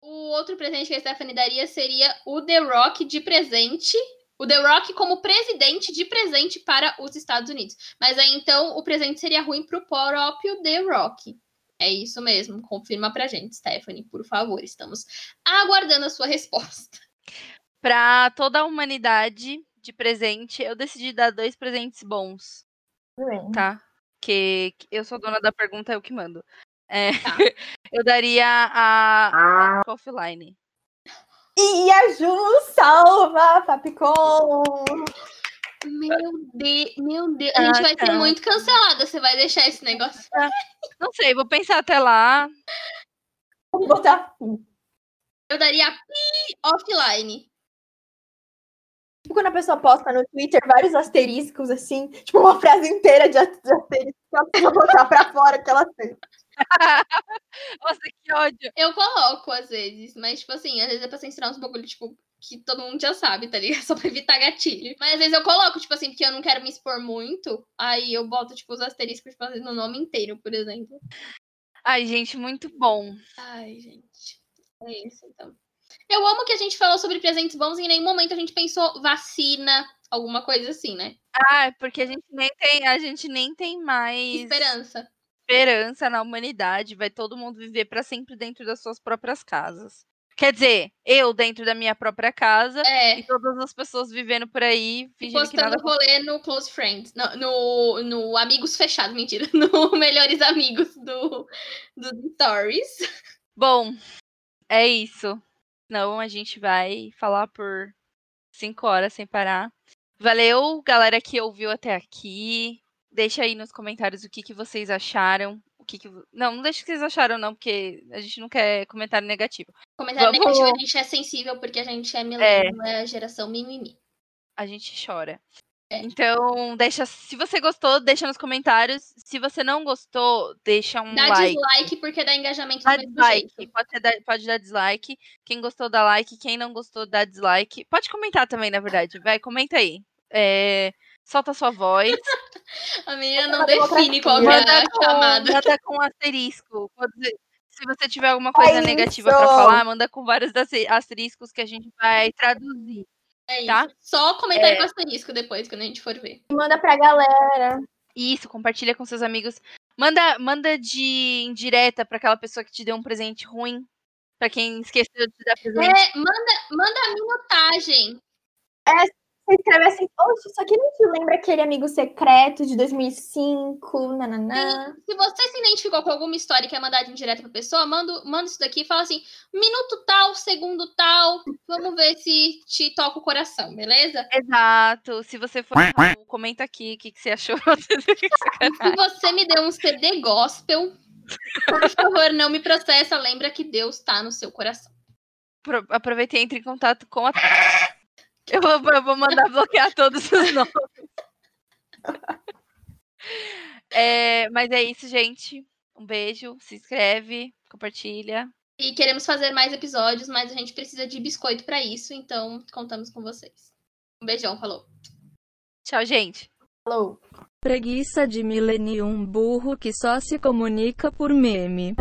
O outro presente que a Stephanie daria seria o The Rock de presente. O The Rock como presidente de presente para os Estados Unidos. Mas aí então o presente seria ruim para o próprio The Rock. É isso mesmo. Confirma pra gente, Stephanie, por favor. Estamos aguardando a sua resposta. Para toda a humanidade de presente, eu decidi dar dois presentes bons. Bem. Tá? Que eu sou dona da pergunta, eu que mando. É, Tá. (laughs) eu daria a, a offline. E a Ju salva, Papicon! Meu Deus, meu Deus. A gente Ah, vai tá. ser muito cancelada. Você vai deixar esse negócio. Não sei, vou pensar até lá. Vamos botar. Eu daria pi offline. Quando a pessoa posta no Twitter vários asteriscos, assim, tipo uma frase inteira de as- de asteriscos, que ela precisa botar pra fora que ela fez. (laughs) Nossa, que ódio. Eu coloco às vezes, mas tipo assim, às vezes é pra censurar uns bagulho, tipo, que todo mundo já sabe, tá ligado? (laughs) Só pra evitar gatilho. Mas às vezes eu coloco, tipo assim, porque eu não quero me expor muito. Aí eu boto, tipo, os asteriscos, tipo, no nome inteiro, por exemplo. Ai, gente, muito bom. Ai, gente. É isso, então. Eu amo que a gente falou sobre presentes bons e em nenhum momento a gente pensou vacina, alguma coisa assim, né? Ah, é porque a gente nem tem, a gente nem tem mais Esperança. esperança na humanidade. Vai todo mundo viver para sempre dentro das suas próprias casas. Quer dizer, eu dentro da minha própria casa É. e todas as pessoas vivendo por aí, fingindo que Postando rolê no Close Friends. No, no, no Amigos Fechados, mentira. (laughs) No Melhores Amigos do, do Stories. Bom, é isso. Não, a gente vai falar por cinco horas sem parar. Valeu, galera que ouviu até aqui. Deixa aí nos comentários o que, que vocês acharam. O que que... Não, não deixa o que vocês acharam, não, porque a gente não quer comentário negativo. Comentário Vamos- negativo, a gente é sensível porque a gente é milênio, é a geração mimimi. A gente chora. É. Então, deixa. Se você gostou, deixa nos comentários. Se você não gostou, deixa um Dá like. dislike porque dá engajamento Dá do mesmo dislike. jeito. Pode, ser da- pode dar dislike. Quem gostou, dá like. Quem não gostou, dá dislike. Pode comentar também, na verdade. Vai, comenta aí. É, solta a sua voz. (laughs) A menina não define qual que é a com, chamada. manda com asterisco. Pode dizer- se você tiver alguma coisa É negativa pra isso. falar, manda com vários asteriscos que a gente vai traduzir. É isso. tá? Só comentário É. com asterisco depois, quando a gente for ver. Manda pra galera. Isso, compartilha com seus amigos. Manda, manda de indireta pra aquela pessoa que te deu um presente ruim. Pra quem esqueceu de te dar presente. É, manda, manda a minutagem. Você escreve assim, oxe, isso aqui não te lembra aquele amigo secreto de 2005, nananã. Se você se identificou com alguma história e quer mandar de indireta pra pessoa, manda, manda isso daqui e fala assim: minuto tal, segundo tal. Vamos ver se te toca o coração, beleza? Exato. Se você for. Comenta aqui o que, que você achou. (laughs) Se você me deu um CD gospel, por favor, não me processa. Lembra que Deus tá no seu coração. Pro- Aproveita e entre em contato com a. Eu vou, eu vou mandar bloquear todos os (laughs) nomes. É, mas é isso, gente. Um beijo. Se inscreve, compartilha. E queremos fazer mais episódios, mas a gente precisa de biscoito pra isso, então contamos com vocês. Um beijão, falou. Tchau, gente. Falou! Preguiça de millennium burro que só se comunica por meme.